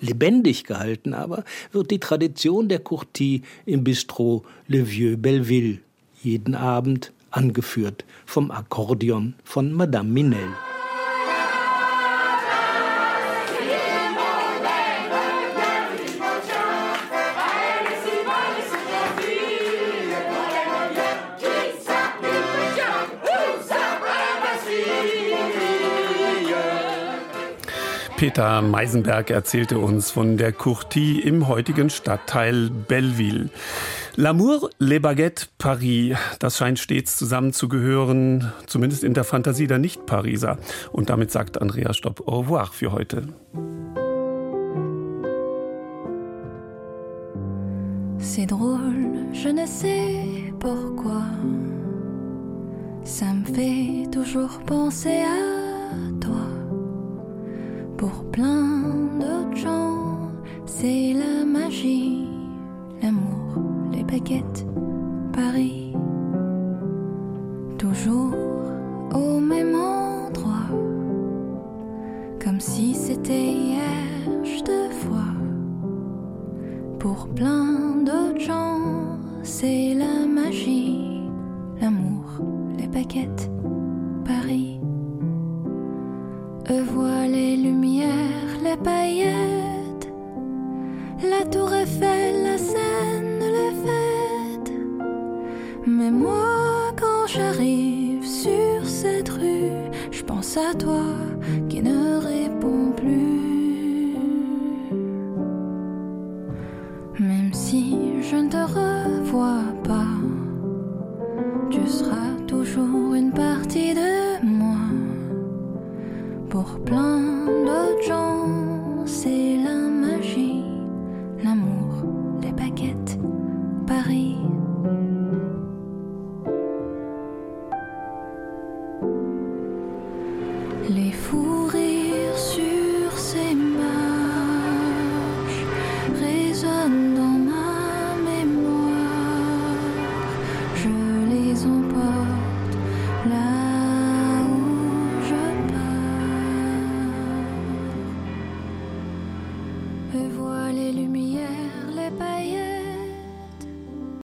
Lebendig gehalten aber wird die Tradition der Courtie im Bistro Le Vieux Belleville, jeden Abend angeführt vom Akkordeon von Madame Minel. Peter Meisenberg erzählte uns von der Courtie im heutigen Stadtteil Belleville. L'amour, les baguettes, Paris. Das scheint stets zusammenzugehören, zumindest in der Fantasie der Nicht-Pariser. Und damit sagt Andrea Stopp au revoir für heute. C'est drôle, je ne sais pourquoi. Ça me fait toujours penser à. Pour plein d'autres gens, c'est la magie, l'amour, les baguettes, Paris. Toujours au même endroit, comme si c'était hier, je te vois. Pour plein d'autres gens, c'est la magie, l'amour, les baguettes, Paris. Les paillettes, la tour Eiffel, la Seine, les fêtes. Mais moi, quand j'arrive sur cette rue, je pense à toi qui ne réponds plus. Même si je ne te revois